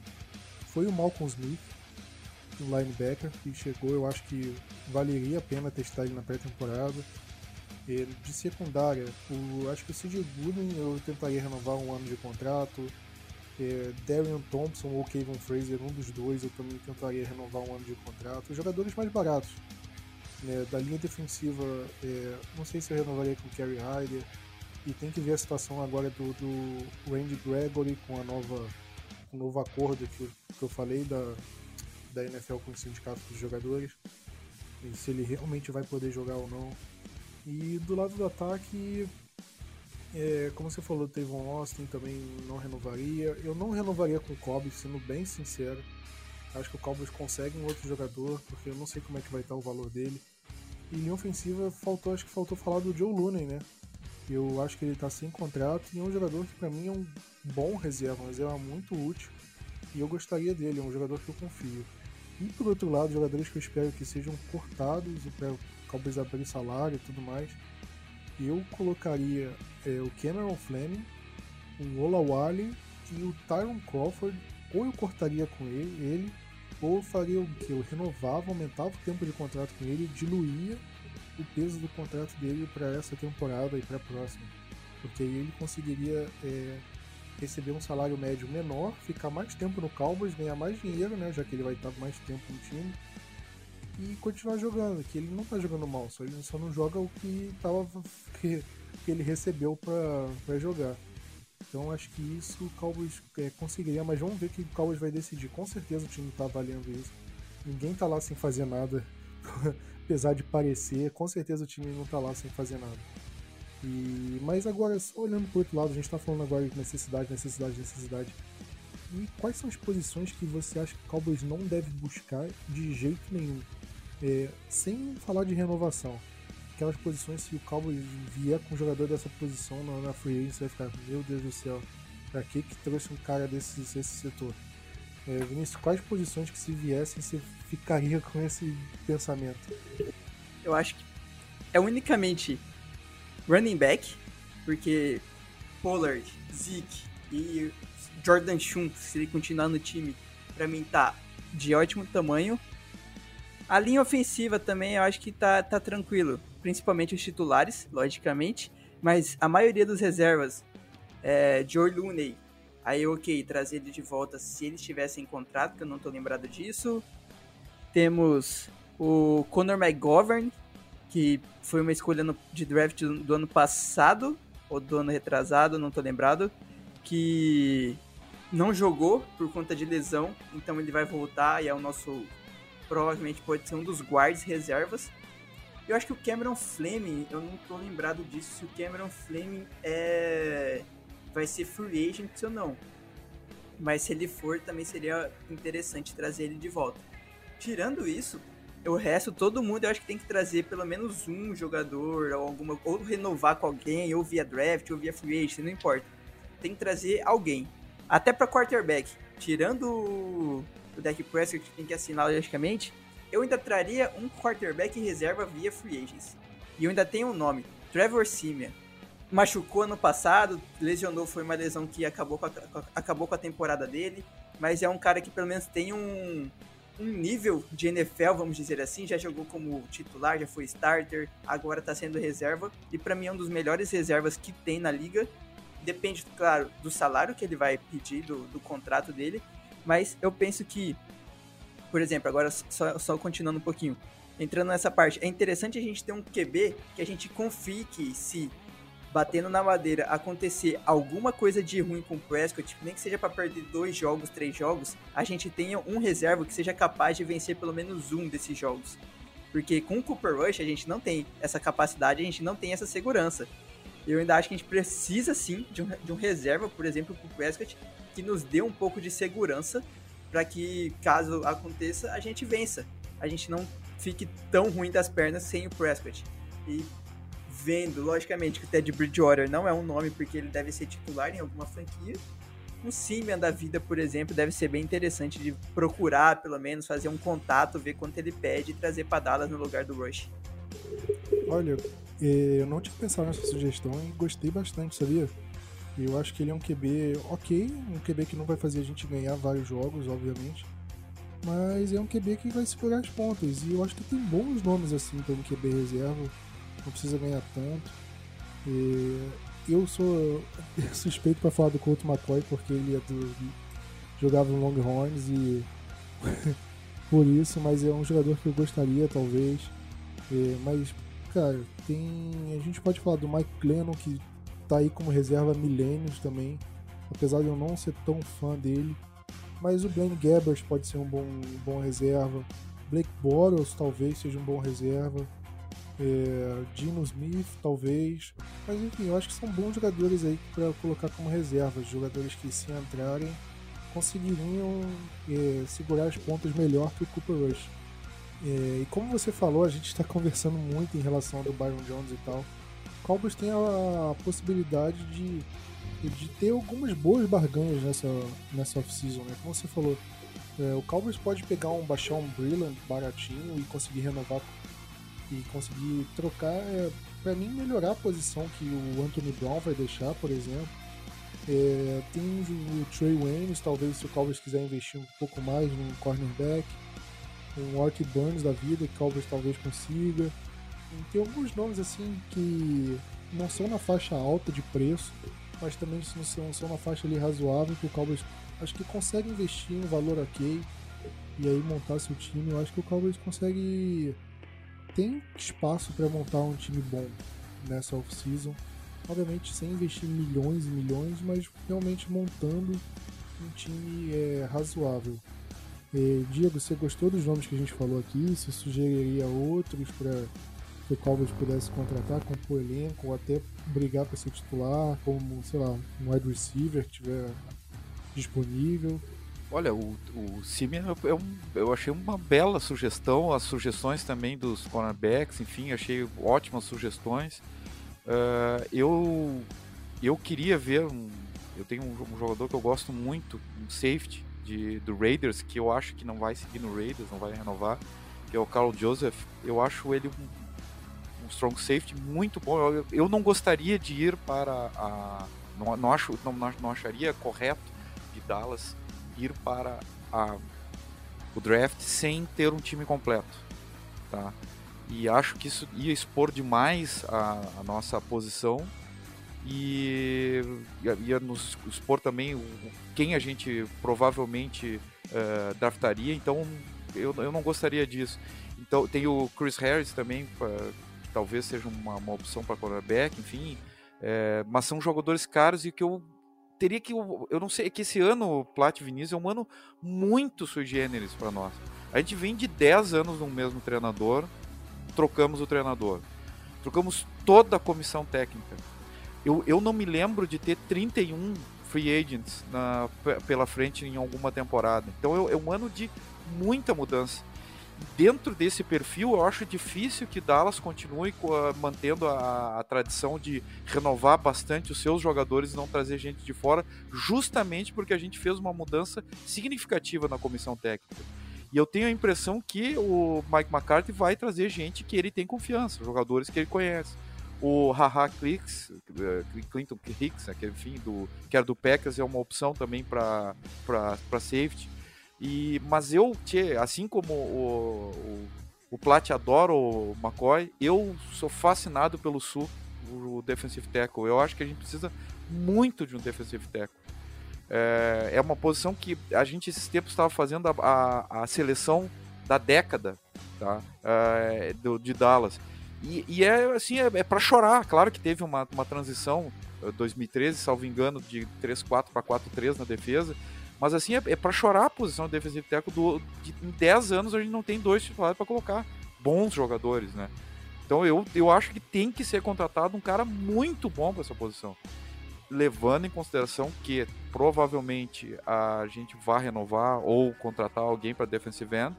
A: foi o Malcolm Smith, um linebacker, que chegou, eu acho que valeria a pena testar ele na pré-temporada. De secundária, o, acho que o CJ Gooden eu tentaria renovar um ano de contrato. É, Darian Thompson ou Kevin Fraser, um dos dois, eu também tentaria renovar um ano de contrato. Os jogadores mais baratos. Né, da linha defensiva, é, não sei se eu renovaria com o Kerry Hyder. E tem que ver a situação agora do, do Randy Gregory com a nova o novo acordo que, que eu falei da, da NFL com o sindicato dos jogadores. E se ele realmente vai poder jogar ou não. E do lado do ataque, é, como você falou, Tavon Austin também não renovaria. Eu não renovaria com o Kobe, sendo bem sincero. Acho que o Cowboys consegue um outro jogador, porque eu não sei como é que vai estar o valor dele. E em ofensiva, faltou, acho que faltou falar do Joe Looney, né? Eu acho que ele está sem contrato e é um jogador que para mim é um bom reserva, um reserva muito útil. E eu gostaria dele, é um jogador que eu confio. E por outro lado, jogadores que eu espero que sejam cortados para Cowboys abrir salário e tudo mais. Eu colocaria é, o Cameron Fleming, o Ola Wally e o Tyron Crawford. Ou eu cortaria com ele, ele ou faria o que? Eu renovava, aumentava o tempo de contrato com ele, diluía o peso do contrato dele para essa temporada e para a próxima. Porque aí ele conseguiria é, receber um salário médio menor, ficar mais tempo no Cowboys, ganhar mais dinheiro, né? Já que ele vai estar mais tempo no time. E continuar jogando, que ele não está jogando mal, só ele só não joga o que, tava, que, que ele recebeu para jogar. Então acho que isso o Cowboys é, conseguiria, mas vamos ver que o Cowboys vai decidir. Com certeza o time está avaliando isso. Ninguém está lá sem fazer nada, *laughs* apesar de parecer. Com certeza o time não está lá sem fazer nada. E, mas agora, olhando para outro lado, a gente está falando agora de necessidade, necessidade, necessidade. E quais são as posições que você acha que o Cowboys não deve buscar de jeito nenhum? É, sem falar de renovação aquelas posições, se o Cowboys vier com um jogador dessa posição na, na free agency, vai ficar, meu Deus do céu, pra que que trouxe um cara desse, desse setor? É, Vinícius, quais posições que se viessem você ficaria com esse pensamento?
B: Eu acho que é unicamente running back, porque Pollard, Zeke e Jordan Schultz, se ele continuar no time, para mim tá de ótimo tamanho. A linha ofensiva também eu acho que tá, tá tranquilo principalmente os titulares, logicamente, mas a maioria dos reservas, é, Joe Looney, aí ok, trazer ele de volta se eles tivessem encontrado, que eu não tô lembrado disso. Temos o Conor McGovern, que foi uma escolha no, de draft do, do, ano passado, ou do ano retrasado, não tô lembrado, que não jogou por conta de lesão, então ele vai voltar e é o nosso, provavelmente pode ser um dos guards reservas. Eu acho que o Cameron Fleming, eu não tô lembrado disso, se o Cameron Fleming é... vai ser free agent ou não. Mas se ele for, também seria interessante trazer ele de volta. Tirando isso, o resto, todo mundo eu acho que tem que trazer pelo menos um jogador, ou alguma, ou renovar com alguém, ou via draft, ou via free agent, não importa. Tem que trazer alguém. Até para quarterback. Tirando o deck Prescott, que tem que assinar logicamente, eu ainda traria um quarterback em reserva via free agents. E eu ainda tenho um nome, Trevor Simeon. Machucou ano passado, lesionou, foi uma lesão que acabou com a, acabou com a temporada dele, mas é um cara que pelo menos tem um, um nível de NFL, vamos dizer assim, já jogou como titular, já foi starter, agora está sendo reserva, e para mim é um dos melhores reservas que tem na liga. Depende, claro, do salário que ele vai pedir, do, do contrato dele, mas eu penso que por exemplo, agora só, só continuando um pouquinho, entrando nessa parte, é interessante a gente ter um QB que a gente confie que se batendo na madeira acontecer alguma coisa de ruim com o Prescott, nem que seja para perder dois jogos, três jogos, a gente tenha um reserva que seja capaz de vencer pelo menos um desses jogos. Porque com o Cooper Rush a gente não tem essa capacidade, a gente não tem essa segurança. Eu ainda acho que a gente precisa sim de um, de um reserva, por exemplo, com o Prescott, que nos dê um pouco de segurança para que, caso aconteça, a gente vença. A gente não fique tão ruim das pernas sem o Prescott. E vendo, logicamente, que o Ted Bridgewater não é um nome porque ele deve ser titular em alguma franquia. Um Simeon da vida, por exemplo, deve ser bem interessante de procurar, pelo menos, fazer um contato, ver quanto ele pede e trazer para Dallas no lugar do Rush.
A: Olha, eh, eu não tinha pensado nessa sugestão e gostei bastante, sabia? Eu acho que ele é um QB ok, um QB que não vai fazer a gente ganhar vários jogos, obviamente. Mas é um QB que vai segurar as pontas. E eu acho que tem bons nomes assim para um QB reserva. Não precisa ganhar tanto. E eu sou *laughs* suspeito para falar do Couto McCoy porque ele é do, jogava no Longhorns e *laughs* por isso, mas é um jogador que eu gostaria talvez. Mas, cara, tem. A gente pode falar do Mike Glennon que tá aí como reserva milênios também, apesar de eu não ser tão fã dele. Mas o Blaine Gabbers pode ser um bom, um bom reserva. Blake Boros talvez seja um bom reserva. É, Dino Smith talvez. Mas enfim, eu acho que são bons jogadores aí para colocar como reservas. Jogadores que se entrarem conseguiriam é, segurar as pontas melhor que o Cooper Rush. É, e como você falou, a gente está *laughs* conversando muito em relação ao do Byron Jones e tal. O Cowboys tem a, possibilidade de, de ter algumas boas barganhas nessa, nessa off-season, né? Como você falou, é, o Cowboys pode pegar um baixar um Brilliant baratinho e conseguir renovar e conseguir trocar, é, para mim melhorar a posição que o Anthony Brown vai deixar, por exemplo. É, tem o Trey Waynes, talvez se o Cowboys quiser investir um pouco mais no cornerback um Art Burns da vida, que Cowboys talvez consiga. Tem alguns nomes assim que não são na faixa alta de preço, mas também não são, são na faixa ali razoável, que o Cowboys acho que consegue investir um valor ok e aí montar seu time. Eu acho que o Cowboys consegue. tem espaço para montar um time bom nessa off-season. Obviamente sem investir milhões e milhões, mas realmente montando um time é, razoável. E, Diego, você gostou dos nomes que a gente falou aqui? Você sugeriria outros para que o Cowboys pudesse contratar, compor elenco, ou até brigar para ser titular, como, sei lá, um wide receiver que tiver disponível?
C: Olha, o, o Simeon é um, eu achei uma bela sugestão, as sugestões também dos cornerbacks, enfim, achei ótimas sugestões. Uh, eu, eu queria ver um, eu tenho um, um, jogador que eu gosto muito, um safety, de, do Raiders, que eu acho que não vai seguir no Raiders, não vai renovar, que é o Carl Joseph. Eu acho ele um strong safety muito bom. Eu, eu, não gostaria de ir para a. Não, não, acho, não, não acharia correto de Dallas ir para a, o draft sem ter um time completo. Tá? E acho que isso ia expor demais a, a nossa posição e ia nos expor também o, quem a gente provavelmente uh, draftaria, então eu, eu não gostaria disso. Então tem o Chris Harris também, pra, talvez seja uma, uma opção para cornerback, enfim, é, mas são jogadores caros e que eu teria que eu não sei é que esse ano Plat Vinícius é um ano muito sui generis para nós. A gente vem de 10 anos no mesmo treinador, trocamos o treinador. Trocamos toda a comissão técnica eu, eu não me lembro de ter 31 free agents na, pela frente em alguma temporada. Então é, é um ano de muita mudança. Dentro desse perfil, eu acho difícil que Dallas continue mantendo a, a, tradição de renovar bastante os seus jogadores e não trazer gente de fora, justamente porque a gente fez uma mudança significativa na comissão técnica. E eu tenho a impressão que o Mike McCarthy vai trazer gente que ele tem confiança, jogadores que ele conhece o Haha Clicks, eh, Clinton Hicks, né, que, enfim, do, que era do Packers, é uma opção também para safety. E, mas eu, tchê, assim como o, o, o Plat adora o McCoy, eu sou fascinado pelo Sul, o defensive tackle. Eu acho que a gente precisa muito de um defensive tackle. É, é uma posição que a gente esses tempos estava fazendo a, a, a, seleção da década tá? É, do, de Dallas. E, e é assim, é, é para chorar. Claro que teve uma, uma transição 2013, eh, salvo engano, de 3-4 para 4-3 na defesa. Mas assim, é, é para chorar a posição de defensive tackle. Do, de, em 10 anos a gente não tem dois titulares para colocar. Bons jogadores, né? Então eu, eu acho que tem que ser contratado um cara muito bom para essa posição. Levando em consideração que provavelmente a gente vai renovar ou contratar alguém para defensive end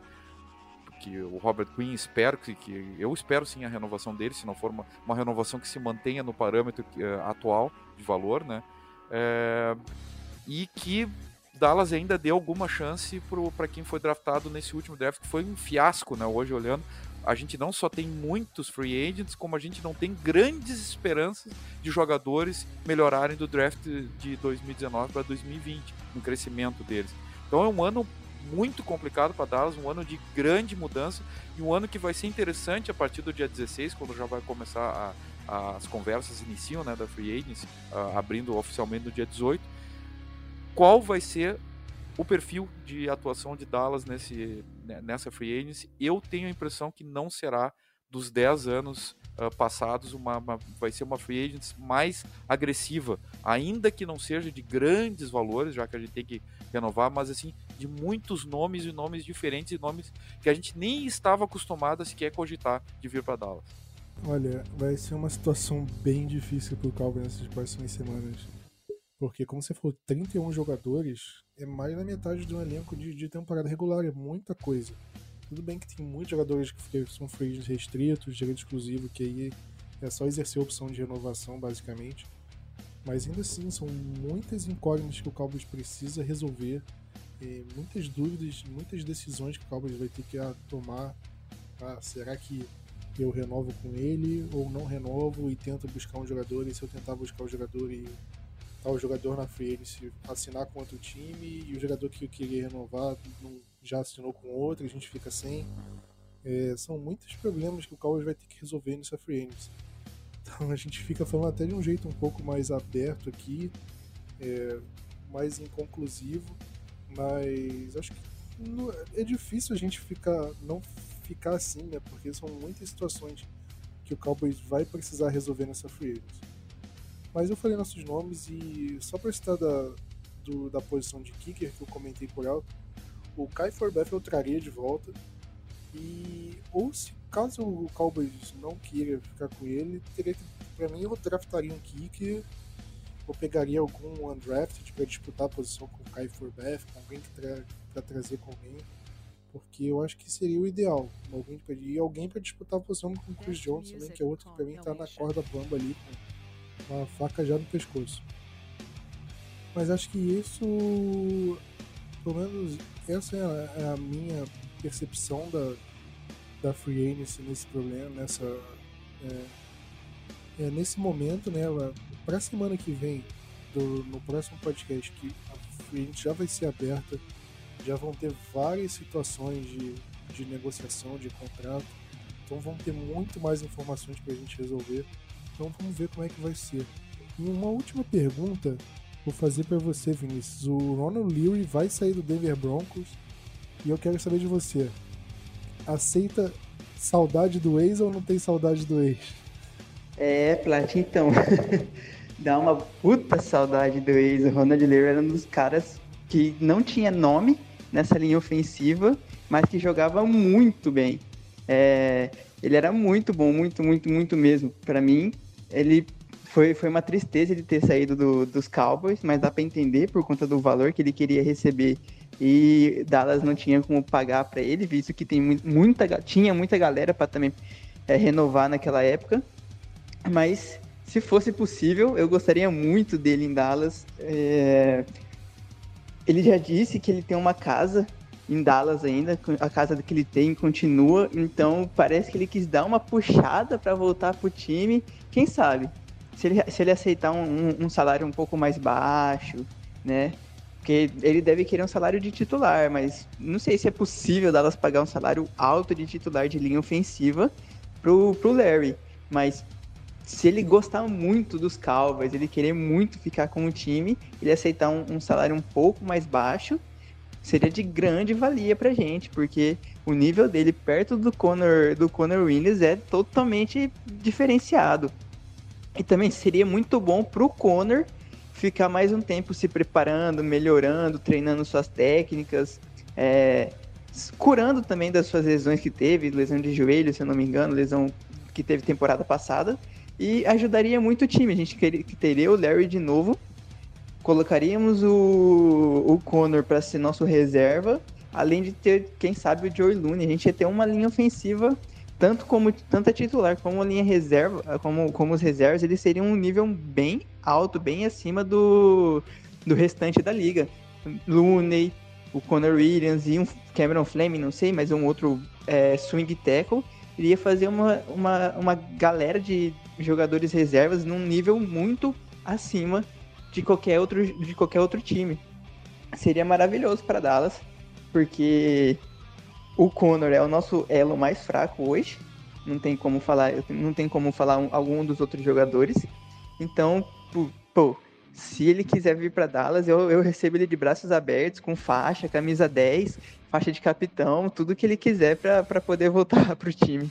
C: que o Robert Quinn espero que, que, eu espero sim a renovação dele, se não for uma, uma renovação que se mantenha no parâmetro uh, atual de valor, né? É, e que Dallas ainda dê alguma chance para quem foi draftado nesse último draft, que foi um fiasco, né? Hoje olhando, a gente não só tem muitos free agents, como a gente não tem grandes esperanças de jogadores melhorarem do draft de 2019 para 2020, no crescimento deles. Então é um ano muito complicado para Dallas, um ano de grande mudança e um ano que vai ser interessante a partir do dia 16, quando já vai começar a, a, as conversas iniciam né, da Free Agency, uh, abrindo oficialmente no dia 18. Qual vai ser o perfil de atuação de Dallas nesse, né, nessa Free Agency? Eu tenho a impressão que não será dos 10 anos uh, passados, uma, uma, vai ser uma free agents mais agressiva, ainda que não seja de grandes valores, já que a gente tem que renovar, mas assim, de muitos nomes e nomes diferentes e nomes que a gente nem estava acostumado a sequer cogitar de vir para Dallas.
A: Olha, vai ser uma situação bem difícil pro Cowboys nessas próximas semanas. Porque, como você falou, 31 jogadores é mais da metade de um elenco de, de temporada regular, é muita coisa. Tudo bem que tem muitos jogadores que são free restritos, direito exclusivo, que aí é só exercer a opção de renovação, basicamente. Mas ainda assim, são muitas incógnitas que o Cowboys precisa resolver, muitas dúvidas, muitas decisões que o Cowboys vai ter que ah, tomar. Ah, será que eu renovo com ele ou não renovo e tento buscar um jogador? E se eu tentar buscar o um jogador e o jogador na free se assinar com outro time e o jogador que queria renovar não, já assinou com outro, a gente fica sem. É, são muitos problemas que o Cowboys vai ter que resolver nessa free agency. Então a gente fica falando até de um jeito um pouco mais aberto aqui, é, mais inconclusivo, mas acho que é difícil a gente ficar não ficar assim, né? Porque são muitas situações que o Cowboys vai precisar resolver nessa free agency. Mas eu falei nossos nomes e só para citar da, do, da posição de kicker que eu comentei por alto, o Kai Forbath eu traria de volta. E ou se caso o Cowboys não queira ficar com ele, teria que, pra mim eu draftaria um kicker ou pegaria algum undrafted para disputar a posição com o Kai Forbath, com alguém que tra para trazer com alguém porque eu acho que seria o ideal. Alguém pra, e alguém para disputar a posição com o Chris Jones também, que é outro que para mim tá na corda bamba ali, com uma faca já no pescoço. Mas acho que isso, pelo menos essa é a, é a minha percepção da, da Free Agency nesse problema, nessa. É, é, nesse momento, né? Para a semana que vem, do, no próximo podcast, que a Free Agency já vai ser aberta já vão ter várias situações de, de negociação, de contrato. Então vão ter muito mais informações para a gente resolver. Então vamos ver como é que vai ser. E uma última pergunta vou fazer para você, Vinícius. O Ronald Leary vai sair do Denver Broncos e eu quero saber de você. Aceita saudade do ex ou não tem saudade do ex?
B: É, Plat, então. *laughs* Dá uma puta saudade do ex. O Ronald Leary era um dos caras que não tinha nome, nessa linha ofensiva, mas que jogava muito bem. É, ele era muito bom, muito, muito, muito mesmo. Para mim, ele foi, foi uma tristeza ele ter saído do, dos Cowboys, mas dá para entender por conta do valor que ele queria receber e Dallas não tinha como pagar para ele, visto que tem muita, tinha muita galera para também é, renovar naquela época. Mas se fosse possível, eu gostaria muito dele em Dallas. É, ele já disse que ele tem uma casa em Dallas ainda, a casa que ele tem continua, então parece que ele quis dar uma puxada para voltar pro time. Quem sabe? Se ele, se ele aceitar um, um, salário um pouco mais baixo, né? Porque ele deve querer um salário de titular, mas não sei se é possível Dallas pagar um salário alto de titular de linha ofensiva pro, pro Larry. Mas se ele gostar muito dos Cowboys, ele querer muito ficar com o time, ele aceitar um, um salário um pouco mais baixo, seria de grande valia pra gente, porque o nível dele perto do Conor, do Conor Williams é totalmente diferenciado. E também seria muito bom pro Conor ficar mais um tempo se preparando, melhorando, treinando suas técnicas, é, curando também das suas lesões que teve, lesão de joelho, se eu não me engano, lesão que teve temporada passada, e ajudaria muito o time. A gente teria o Larry de novo, colocaríamos o, o Connor para ser nosso reserva, além de ter, quem sabe, o Joey Looney. A gente ia ter uma linha ofensiva, tanto como tanto a titular como a linha reserva, como, como os reservas, eles seriam um nível bem alto, bem acima do, do restante da liga. Looney, o Connor Williams e um Cameron Fleming, não sei, mas um outro é, swing tackle, iria fazer uma, uma, uma galera de jogadores reservas num nível muito acima de qualquer outro, de qualquer outro time. Seria maravilhoso para Dallas, porque o Conor é o nosso elo mais fraco hoje. Não tem como falar, não tem como falar um, algum dos outros jogadores. Então, pô, se ele quiser vir para Dallas, eu, eu recebo ele de braços abertos, com faixa, camisa 10, faixa de capitão, tudo que ele quiser para poder voltar *laughs* pro time.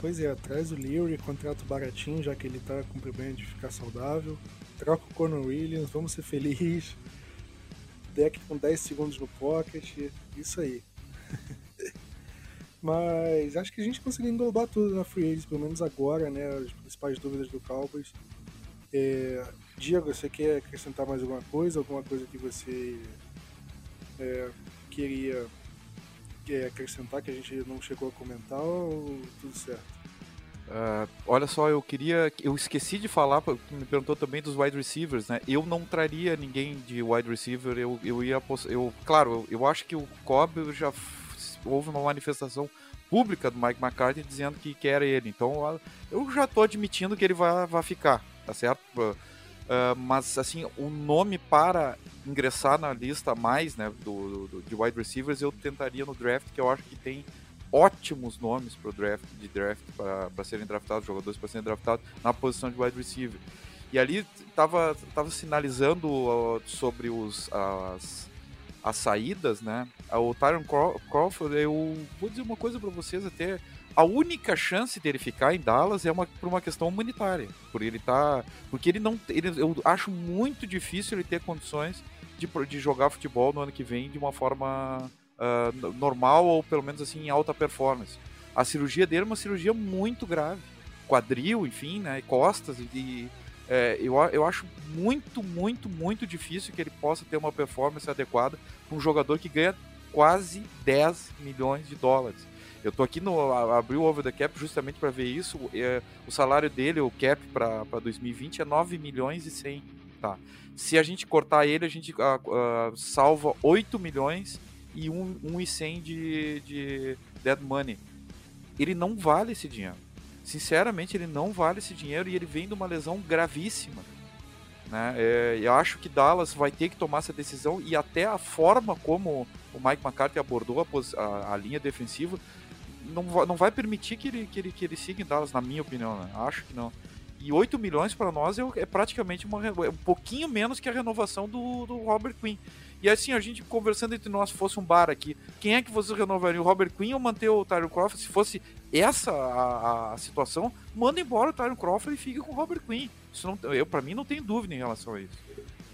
D: Pois é, traz o Leary, contrato baratinho, já que ele tá com problema de ficar saudável. Troca o Conor Williams, vamos ser felizes. Deck com 10 segundos no pocket, isso aí. *laughs* Mas acho que a gente conseguiu englobar tudo na Free Agents, pelo menos agora, né? As principais dúvidas do Cowboys. É, Diego, você quer acrescentar mais alguma coisa? Alguma coisa que você é, queria é, acrescentar que a gente não chegou a comentar ou tudo certo?
C: Uh, olha só, eu queria. Eu esqueci de falar, me perguntou também dos wide receivers, né? Eu não traria ninguém de wide receiver, eu, eu ia. Eu, claro, eu, eu acho que o Cobb já houve uma manifestação pública do Mike McCarthy dizendo que quer ele. Então eu já estou admitindo que ele vai, vai ficar, tá certo? Uh, mas assim, o nome para ingressar na lista mais né, do, do, de wide receivers eu tentaria no draft, que eu acho que tem ótimos nomes para draft, de draft para serem draftados, jogadores para serem draftados na posição de wide receiver. E ali estava tava sinalizando uh, sobre os, as, as saídas, né? O Tyron Crawford, eu vou dizer uma coisa para vocês até. A única chance dele ficar em Dallas é uma, por uma questão humanitária. Por ele tá. Porque ele não. Ele, eu acho muito difícil ele ter condições de, de jogar futebol no ano que vem de uma forma uh, normal ou pelo menos assim em alta performance. A cirurgia dele é uma cirurgia muito grave, quadril, enfim, né, costas e é, eu, eu acho muito, muito, muito difícil que ele possa ter uma performance adequada um jogador que ganha quase 10 milhões de dólares. Eu tô aqui no abriu o over the cap justamente para ver isso. É, o salário dele, o cap para 2020 é 9 milhões e 100, tá? Se a gente cortar ele, a gente uh, uh, salva 8 milhões e 1,100 de, de dead money. Ele não vale esse dinheiro. Sinceramente, ele não vale esse dinheiro e ele vem de uma lesão gravíssima. Né? É, eu acho que Dallas vai ter que tomar essa decisão e até a forma como o Mike McCarthy abordou a, a, a linha defensiva não vai, não vai permitir que ele, que, ele, que ele siga em Dallas, na minha opinião. Né? Acho que não. E 8 milhões para nós é, é, praticamente uma, é um pouquinho menos que a renovação do, do Robert Quinn. E assim, a gente conversando entre nós, fosse um bar aqui, quem é que vocês renovariam? O Robert Quinn ou manter o Tyron Crawford? Se fosse essa a, a situação, manda embora o Tyron Crawford e fique com o Robert Quinn. Isso não, eu, pra mim não tem dúvida em relação a isso.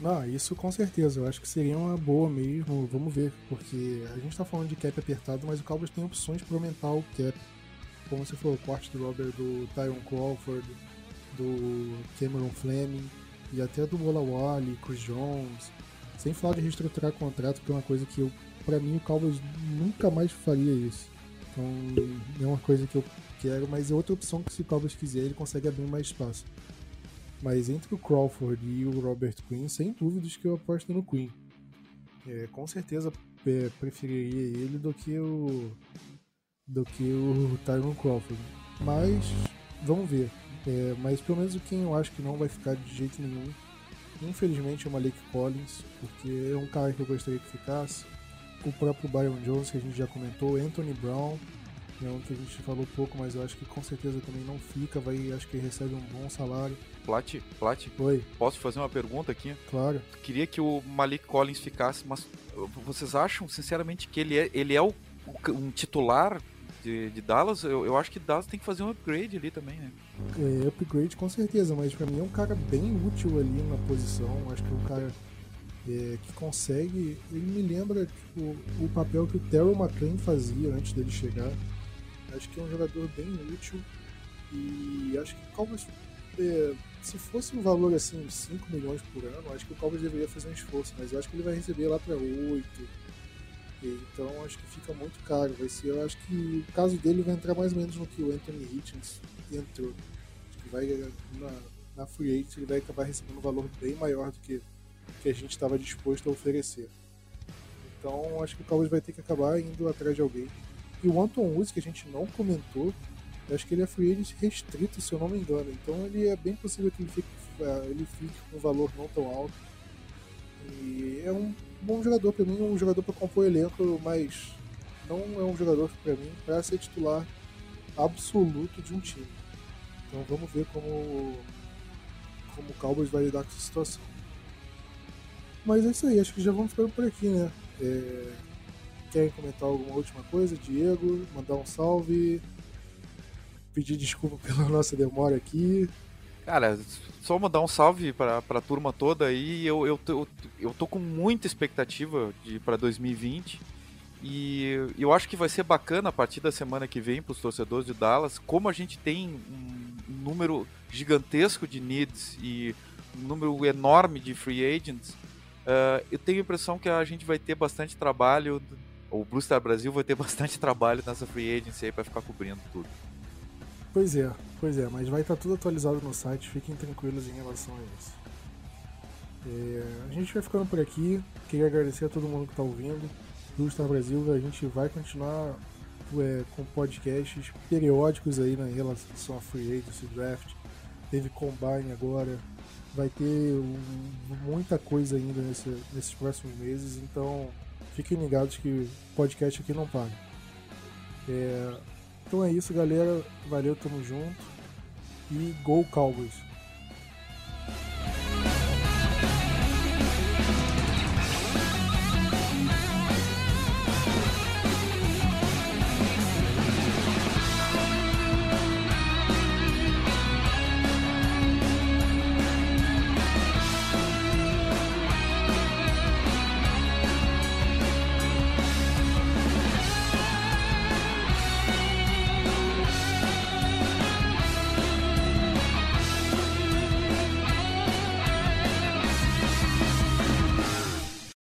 A: Não, isso com certeza. Eu acho que seria uma boa mesmo. Vamos ver. Porque a gente tá falando de cap apertado, mas o Cowboys tem opções para aumentar o cap. Como você falou, o corte do Robert, do Tyron Crawford, do Cameron Fleming e até do Bola Wally, Chris Jones. Sem falar de reestruturar contrato, que é uma coisa que eu, para mim, o Cowboys nunca mais faria isso. Então, é uma coisa que eu quero, mas é outra opção que se o Cowboys quiser, ele consegue abrir mais espaço. Mas entre o Crawford e o Robert Quinn, sem dúvidas que eu aposto no Quinn. É, com certeza é, preferiria ele do que o do que o Tyron Crawford. Mas vamos ver. É, mas pelo menos quem eu acho que não vai ficar de jeito nenhum Infelizmente é o Malik Collins, porque é um cara que eu gostaria que ficasse. O próprio Byron Jones, que a gente já comentou, Anthony Brown, é um que a gente falou pouco, mas eu acho que com certeza também não fica, vai, acho que recebe um bom salário.
C: Plat, Plat,
A: Oi.
C: posso fazer uma pergunta aqui?
A: Claro.
C: Queria que o Malik Collins ficasse, mas vocês acham sinceramente que ele é, ele é o, um titular de, de Dallas, eu, eu, acho que Dallas tem que fazer um upgrade ali também, né?
A: É, upgrade com certeza, mas para mim é um cara bem útil ali na posição. Acho que é um cara é, que consegue. Ele me lembra tipo, o papel que o Terrell McLean fazia antes dele chegar. Acho que é um jogador bem útil e acho que o Cowboys, é, se fosse um valor assim, 5 milhões por ano, acho que o Cowboys deveria fazer um esforço, mas eu acho que ele vai receber lá para 8 então acho que fica muito caro. Vai ser, eu acho que o caso dele vai entrar mais ou menos no que o Anthony Hitchens entrou. Acho que vai na, na free agent ele vai acabar recebendo um valor bem maior do que, que a gente estava disposto a oferecer. Então acho que o Cowboys vai ter que acabar indo atrás de alguém. E o Anton Woods, que a gente não comentou, acho que ele é free agent restrito, se eu não me engano. Então ele é bem possível que ele fique, é, ele fique com um valor não tão alto. E é um bom jogador para mim, um jogador para compor elenco, mas não é um jogador para mim para ser titular absoluto de um time. Então vamos ver como como o Cowboys vai lidar com essa situação. Mas é isso aí, acho que já vamos ficando por aqui, né? É... Querem comentar alguma última coisa? Diego, mandar um salve. pedir desculpa *laughs* pela nossa demora aqui.
C: Cara, só mandar um salve para a turma toda aí. Eu, eu, eu, eu tô com muita expectativa para 2020. E eu acho que vai ser bacana a partir da semana que vem para os torcedores de Dallas, como a gente tem um número gigantesco de needs e um número enorme de free agents. Uh, eu tenho a impressão que a gente vai ter bastante trabalho, o Blue Star Brasil vai ter *laughs* bastante trabalho nessa free agency aí para ficar cobrindo tudo.
A: Pois é, pois é, mas vai estar tudo atualizado no site, fiquem tranquilos em relação a isso. É, a gente vai ficando por aqui, queria agradecer a todo mundo que está ouvindo. Star Brasil, a gente vai continuar é, com podcasts periódicos aí na relação a free agency, draft. Teve combine agora, vai ter um, muita coisa ainda nesse, nesses próximos meses, então fiquem ligados que podcast aqui não para. É, então é isso, galera. Valeu, tamo junto. E Go Cowboys!